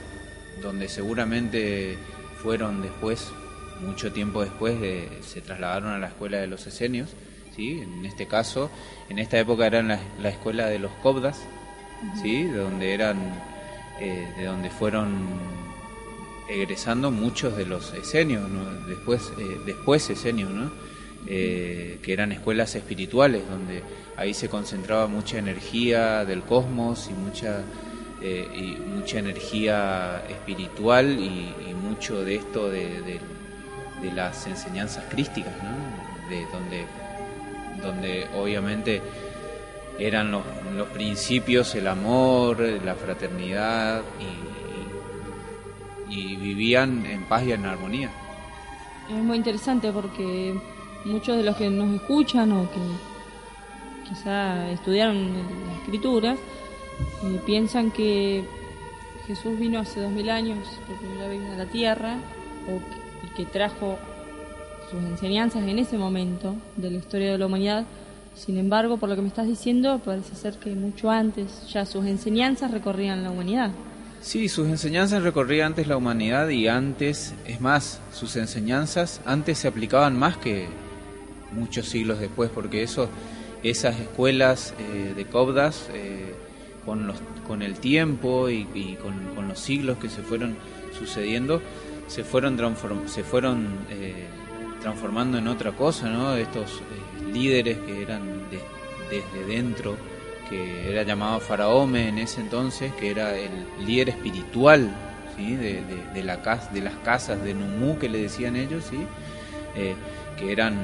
[SPEAKER 6] donde seguramente fueron después, mucho tiempo después, de- se trasladaron a la escuela de los esenios, ¿sí? en este caso, en esta época eran la, la escuela de los cobdas, ¿sí? de donde eran, eh, de donde fueron egresando muchos de los esenios, ¿no? después, eh, después esenios, ¿no? Eh, que eran escuelas espirituales, donde ahí se concentraba mucha energía del cosmos y mucha eh, y mucha energía espiritual y, y mucho de esto de, de- de las enseñanzas crísticas, ¿no? de donde donde obviamente eran los, los principios, el amor, la fraternidad y, vivían en paz y en armonía.
[SPEAKER 1] Es muy interesante porque muchos de los que nos escuchan o que quizá estudiaron las escrituras eh, piensan que Jesús vino hace dos mil años por primera vez a la tierra o que trajo sus enseñanzas en ese momento de la historia de la humanidad. Sin embargo, por lo que me estás diciendo, parece ser que mucho antes ya sus enseñanzas recorrían la humanidad.
[SPEAKER 6] Sí, sus enseñanzas recorrían antes la humanidad y antes, es más, sus enseñanzas antes se aplicaban más que muchos siglos después, porque eso, esas escuelas eh, de Cobdas, eh, con, los, con el tiempo y, con, con, los siglos que se fueron sucediendo, se fueron, se fueron eh, transformando en otra cosa, ¿no? Estos líderes que eran de, desde dentro que era llamado Faraome en ese entonces, que era el líder espiritual ¿sí? de, de, de, la casa, de las casas de Numú, que le decían ellos, ¿sí? Eh, que, eran,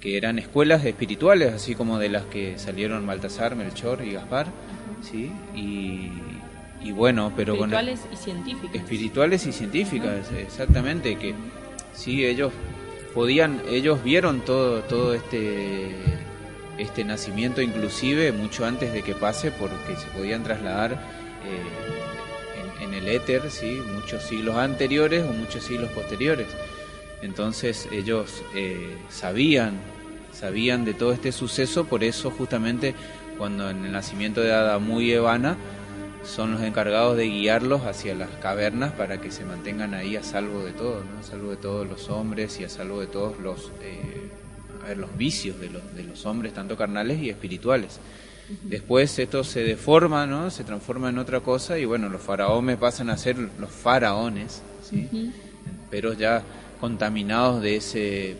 [SPEAKER 6] que eran escuelas espirituales, así como de las que salieron Baltasar, Melchor y Gaspar. ¿sí? Y, y bueno, pero
[SPEAKER 1] espirituales
[SPEAKER 6] con,
[SPEAKER 1] y científicas.
[SPEAKER 6] Espirituales y científicas, exactamente, que sí, ellos podían, ellos vieron todo, todo este este nacimiento inclusive mucho antes de que pase porque se podían trasladar eh, en, el éter sí muchos siglos anteriores o muchos siglos posteriores. Entonces ellos eh, sabían sabían de todo este suceso por eso justamente cuando en el nacimiento de Adamú y Evana son los encargados de guiarlos hacia las cavernas para que se mantengan ahí a salvo de todo, ¿no? a salvo de todos los hombres y a salvo de todos los eh, a ver, los vicios de los, de los hombres, tanto carnales y espirituales. Después esto se deforma, ¿no? Se transforma en otra cosa y bueno, los faraones pasan a ser los faraones, ¿sí? Uh -huh. Pero ya contaminados de ese...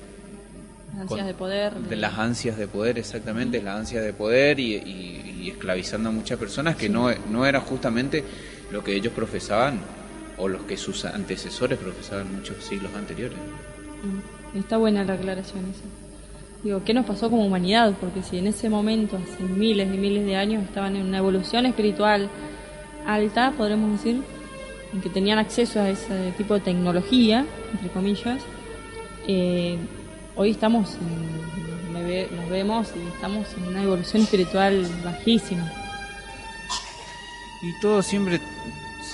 [SPEAKER 1] Ansias de poder.
[SPEAKER 6] De, de, las ansias de poder, exactamente, uh -huh. las ansias de poder y, y, y, esclavizando a muchas personas que sí. no, no era justamente lo que ellos profesaban o los que sus antecesores profesaban muchos siglos anteriores.
[SPEAKER 1] Está buena la aclaración esa. Digo, ¿qué nos pasó como humanidad? Porque si en ese momento, hace miles y miles de años, estaban en una evolución espiritual alta, podremos decir, en que tenían acceso a ese tipo de tecnología, entre comillas, eh, hoy estamos, en, nos vemos y estamos en una evolución espiritual bajísima.
[SPEAKER 6] Y todo siempre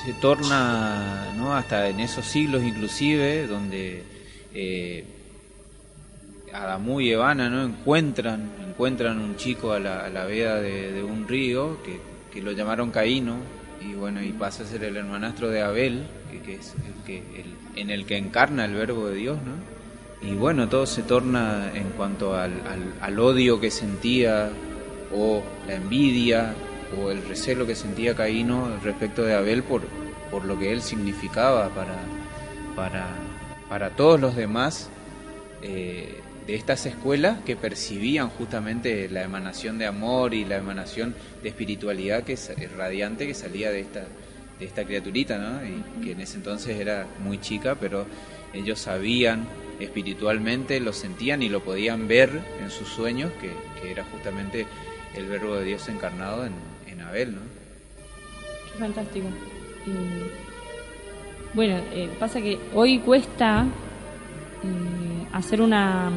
[SPEAKER 6] se torna, ¿no? Hasta en esos siglos inclusive, donde... Eh, Adamú y Evana no encuentran encuentran un chico a la, a la veda de, de, un río que, que, lo llamaron Caíno y bueno y pasa a ser el hermanastro de Abel que, que es el que el, en el que encarna el verbo de Dios no y bueno todo se torna en cuanto al, al, odio que sentía o la envidia o el recelo que sentía Caíno respecto de Abel por, por lo que él significaba para para para todos los demás eh, de estas escuelas que percibían justamente la emanación de amor y la emanación de espiritualidad que es radiante que salía de esta de esta criaturita, ¿no? Y que en ese entonces era muy chica, pero ellos sabían espiritualmente, lo sentían y lo podían ver en sus sueños, que, que era justamente el verbo de Dios encarnado en, en Abel, ¿no?
[SPEAKER 1] Qué fantástico. Y, bueno, eh, pasa que hoy cuesta eh, hacer una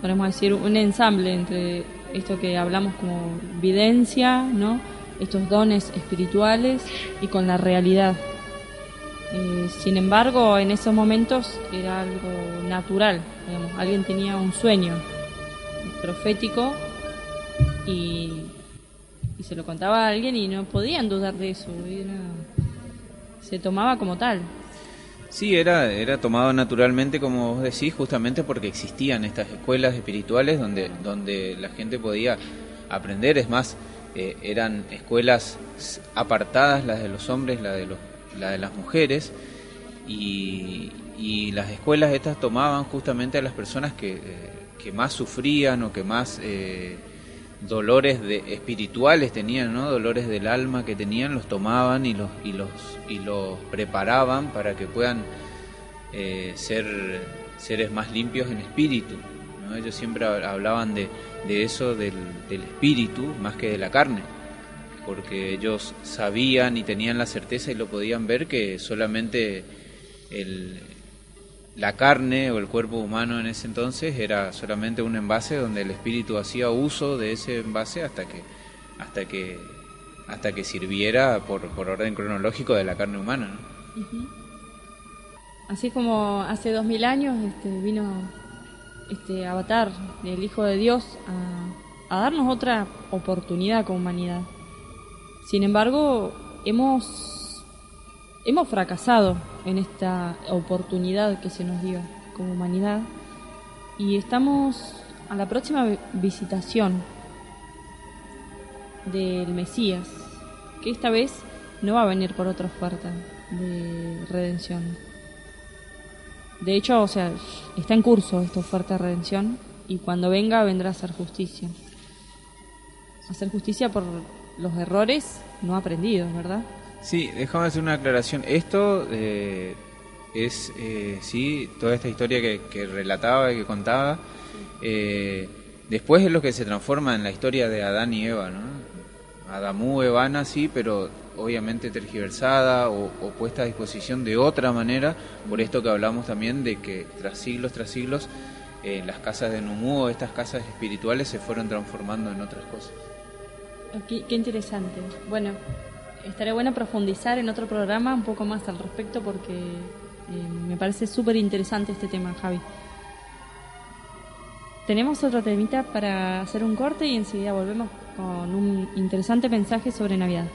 [SPEAKER 1] podemos decir un ensamble entre esto que hablamos como videncia no estos dones espirituales y con la realidad eh, sin embargo en esos momentos era algo natural digamos. Alguien tenía un sueño profético y, y se lo contaba a alguien y no podían dudar de eso. Era, se tomaba como tal.
[SPEAKER 6] Sí, era, era tomado naturalmente, como vos decís, justamente porque existían estas escuelas espirituales donde, donde la gente podía aprender. Es más, eh, eran escuelas apartadas, las de los hombres, la de, los, la de las mujeres, y, y las escuelas estas tomaban justamente a las personas que, eh, que más sufrían o que más... Eh, dolores de, espirituales tenían, ¿no? Dolores del alma que tenían, los tomaban y los, y los, y los preparaban para que puedan eh, ser seres más limpios en espíritu. ¿no? Ellos siempre hablaban de, de eso, del espíritu, más que de la carne porque ellos sabían y tenían la certeza y lo podían ver que solamente el, la carne o el cuerpo humano en ese entonces era solamente un envase donde el espíritu hacía uso de ese envase hasta que hasta que hasta que sirviera por, por orden cronológico de la carne humana.
[SPEAKER 7] Así como hace dos mil años este, vino este avatar, el Hijo de Dios, a, a darnos otra oportunidad como humanidad. Sin embargo, hemos, hemos fracasado en esta oportunidad que se nos dio como humanidad y estamos a la próxima visitación del Mesías, que esta vez no va a venir por otra oferta de redención. De hecho, o sea, está en curso esta oferta de redención y cuando venga vendrá a hacer justicia. Hacer justicia por los errores no aprendidos, ¿verdad?
[SPEAKER 6] Sí, déjame hacer una aclaración. Esto eh, es, eh, sí, toda esta historia que, relataba y que contaba, eh, después es lo que se transforma en la historia de Adán y Eva, ¿no? Adamú, Evana, sí, pero obviamente tergiversada o, puesta a disposición de otra manera, por esto que hablamos también de que tras siglos tras siglos las casas de Numú, estas casas espirituales, se fueron transformando en otras cosas.
[SPEAKER 7] Qué, interesante. Bueno, estaría bueno profundizar en otro programa un poco más al respecto porque eh, me parece súper interesante este tema, Javi. Tenemos otro temita para hacer un corte y enseguida volvemos con un interesante mensaje sobre Navidad.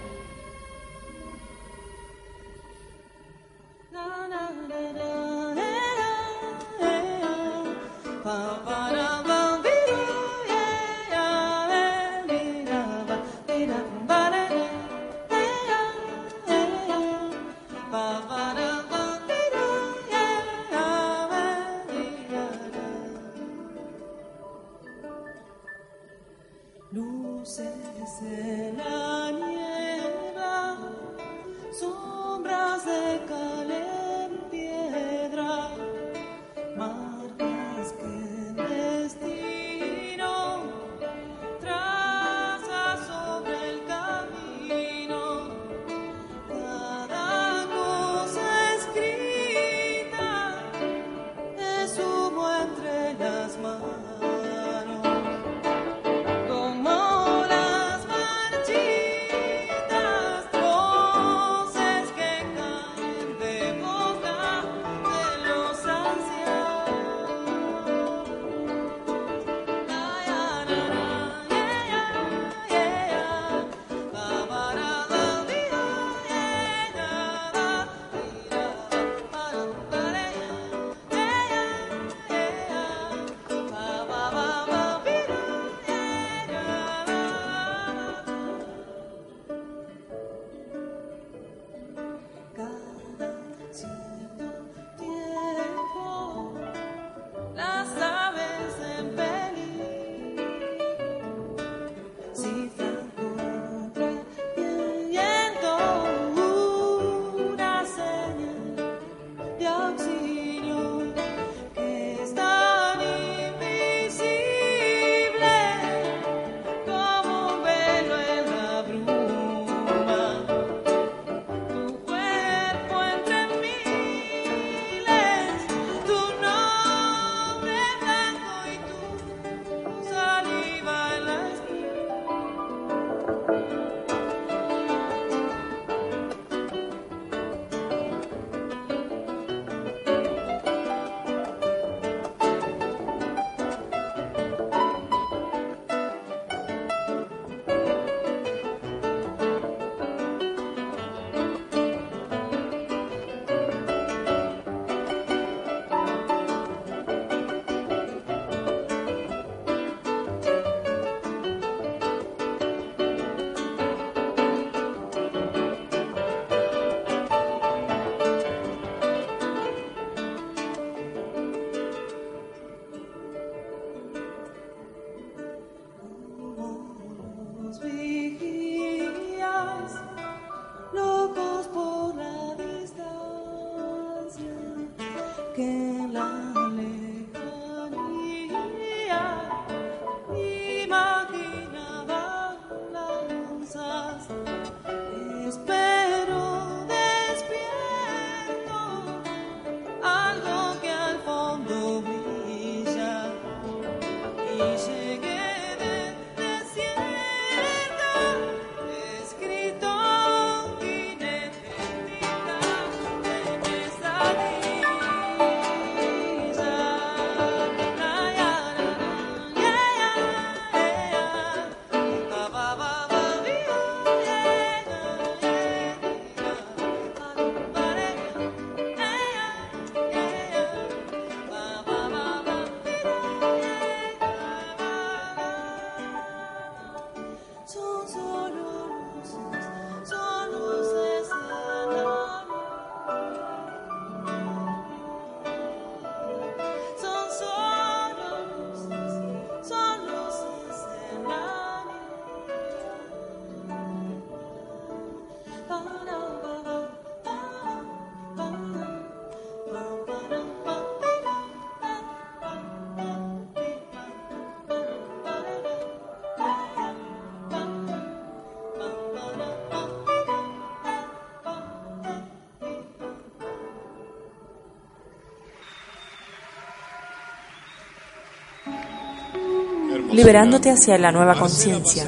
[SPEAKER 4] Liberándote hacia la nueva conciencia.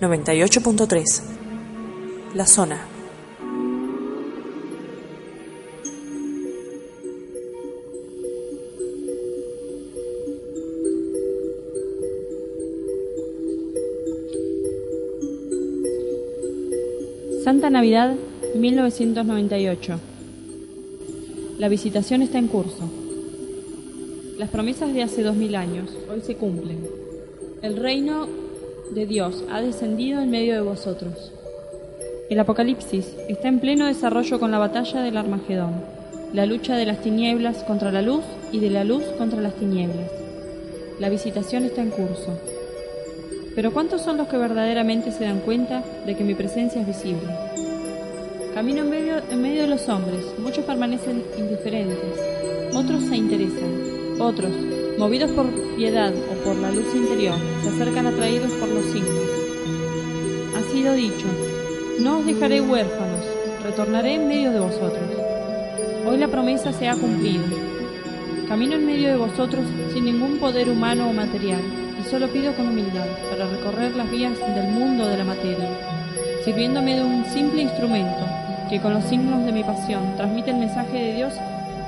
[SPEAKER 4] 98.3. La zona.
[SPEAKER 1] Santa Navidad 1998. La visitación está en curso. Las promesas de hace dos mil años hoy se cumplen. El reino de Dios ha descendido en medio de vosotros. El Apocalipsis está en pleno desarrollo con la batalla del Armagedón, la lucha de las tinieblas contra la luz y de la luz contra las tinieblas. La visitación está en curso. Pero ¿cuántos son los que verdaderamente se dan cuenta de que mi presencia es visible? Camino en medio, en medio de los hombres, muchos permanecen indiferentes, otros se interesan, otros, movidos por piedad o por la luz interior, se acercan atraídos por los signos. Ha sido dicho, no os dejaré huérfanos, retornaré en medio de vosotros. Hoy la promesa se ha cumplido. Camino en medio de vosotros sin ningún poder humano o material, y solo pido con humildad para recorrer las vías del mundo de la materia, sirviéndome de un simple instrumento que con los signos de mi pasión transmite el mensaje de Dios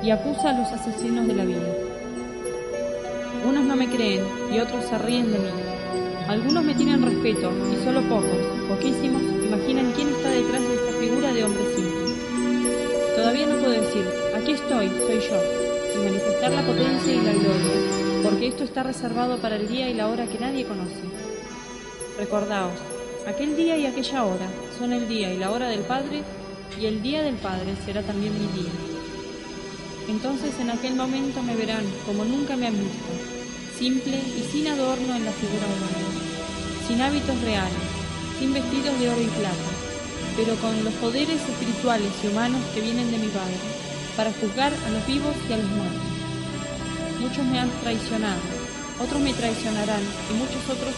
[SPEAKER 1] y acusa a los asesinos de la vida. Unos no me creen y otros se ríen de mí. Algunos me tienen respeto y solo pocos, poquísimos, imaginan quién está detrás de esta figura de hombre simple. Todavía no puedo decir, aquí estoy, soy yo, y manifestar la potencia y la gloria, porque esto está reservado para el día y la hora que nadie conoce. Recordaos, aquel día y aquella hora son el día y la hora del Padre, y el día del Padre será también mi día. Entonces en aquel momento me verán como nunca me han visto, simple y sin adorno en la figura humana, sin hábitos reales, sin vestidos de oro y plata, pero con los poderes espirituales y humanos que vienen de mi Padre, para juzgar a los vivos y a los muertos. Muchos me han traicionado, otros me traicionarán y muchos otros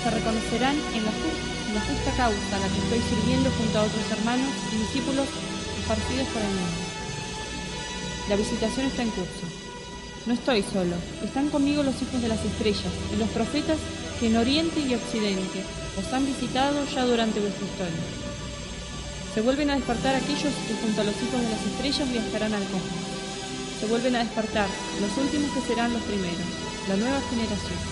[SPEAKER 1] se reconocerán en la, justa causa a la que estoy sirviendo junto a otros hermanos y discípulos esparcidos por el mundo. La visitación está en curso. No estoy solo, están conmigo los hijos de las estrellas y los profetas que en Oriente y Occidente os han visitado ya durante vuestra historia. Se vuelven a despertar aquellos que junto a los hijos de las estrellas viajarán al cosmos. Se vuelven a despertar los últimos que serán los primeros, la nueva generación.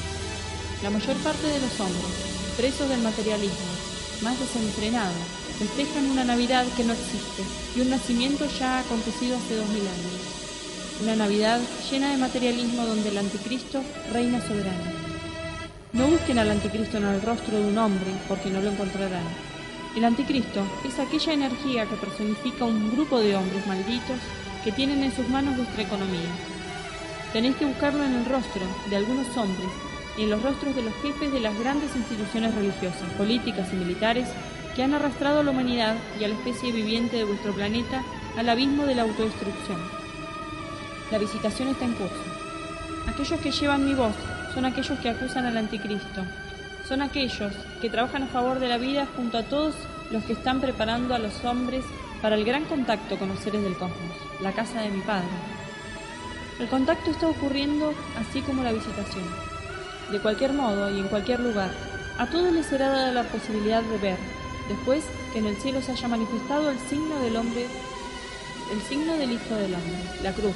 [SPEAKER 1] La mayor parte de los hombres, presos del materialismo, más desenfrenados, festejan una Navidad que no existe y un nacimiento ya acontecido hace dos mil años. Una Navidad llena de materialismo donde el anticristo reina soberano. No busquen al anticristo en el rostro de un hombre porque no lo encontrarán. El anticristo es aquella energía que personifica un grupo de hombres malditos que tienen en sus manos vuestra economía. Tenéis que buscarlo en el rostro de algunos hombres y en los rostros de los jefes de las grandes instituciones religiosas, políticas y militares que han arrastrado a la humanidad y a la especie viviente de vuestro planeta al abismo de la autodestrucción. La visitación está en curso. Aquellos que llevan mi voz son aquellos que acusan al anticristo. Son aquellos que trabajan a favor de la vida junto a todos los que están preparando a los hombres para el gran contacto con los seres del cosmos, la casa de mi Padre. El contacto está ocurriendo así como la visitación. De cualquier modo y en cualquier lugar, a todos les será dada la posibilidad de ver, después que en el cielo se haya manifestado el signo del hombre, el signo del Hijo del Hombre, la cruz.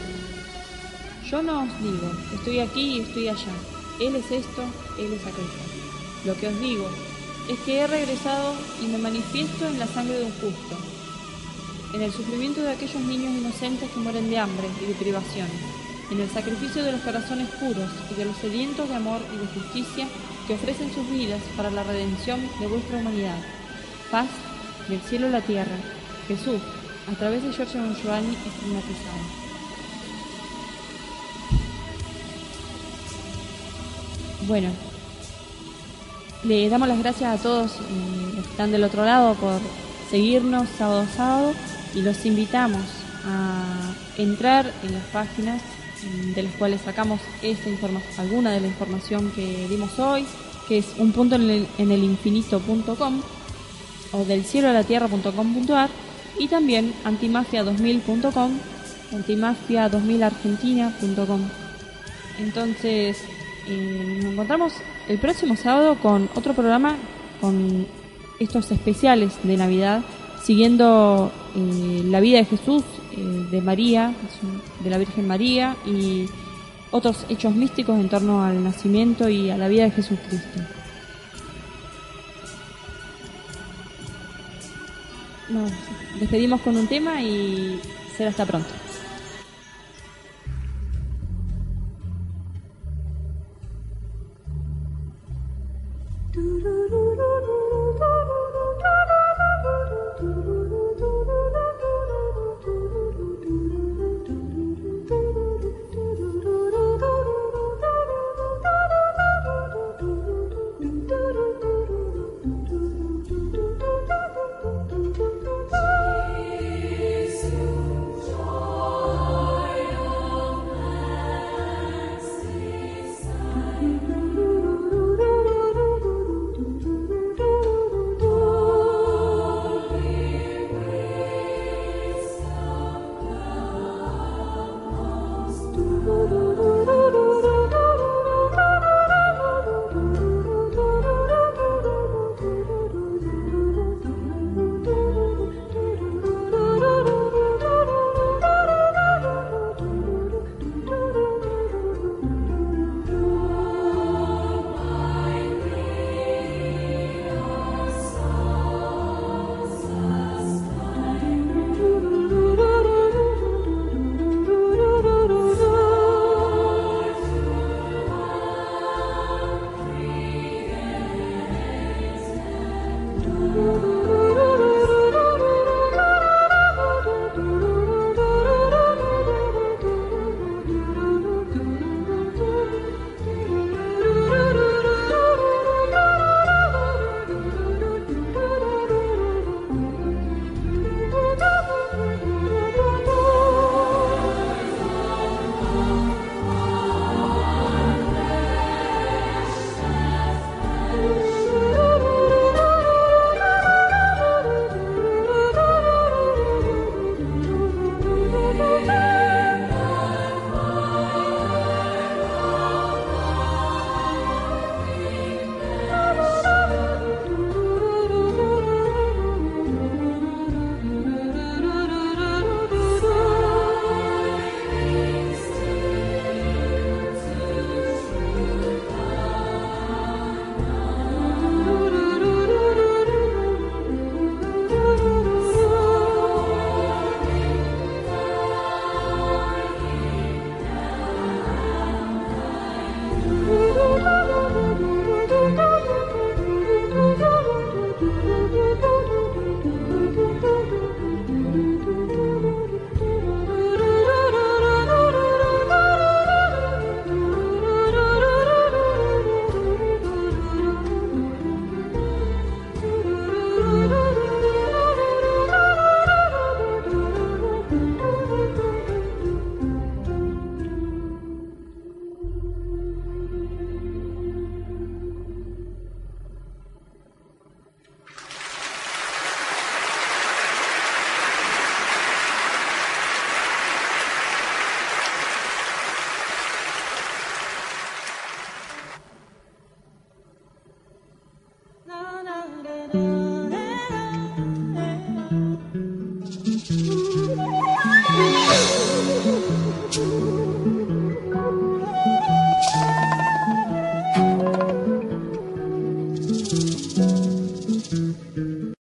[SPEAKER 1] Yo no os digo, estoy aquí y estoy allá, Él es esto, Él es aquello. Lo que os digo es que he regresado y me manifiesto en la sangre de un justo, en el sufrimiento de aquellos niños inocentes que mueren de hambre y de privaciones, en el sacrificio de los corazones puros y de los sedientos de amor y de justicia que ofrecen sus vidas para la redención de vuestra humanidad. Paz del cielo a la tierra. Jesús, a través de Giorgio Giovanni, estigmatizado. Bueno, le damos las gracias a todos eh, los que están del otro lado por seguirnos sábado a sábado y los invitamos a entrar en las páginas mm, de las cuales sacamos esta alguna de la información que dimos hoy, que es un punto en el, en el infinito.com o del cielo a la tierra.com.ar y también antimafia2000.com, antimafia2000argentina.com. Entonces, eh, nos encontramos el próximo sábado con otro programa con estos especiales de Navidad, siguiendo eh, la vida de Jesús, eh, de María, de la Virgen María y otros hechos místicos en torno al nacimiento y a la vida de Jesucristo. Nos despedimos con un tema y será hasta pronto.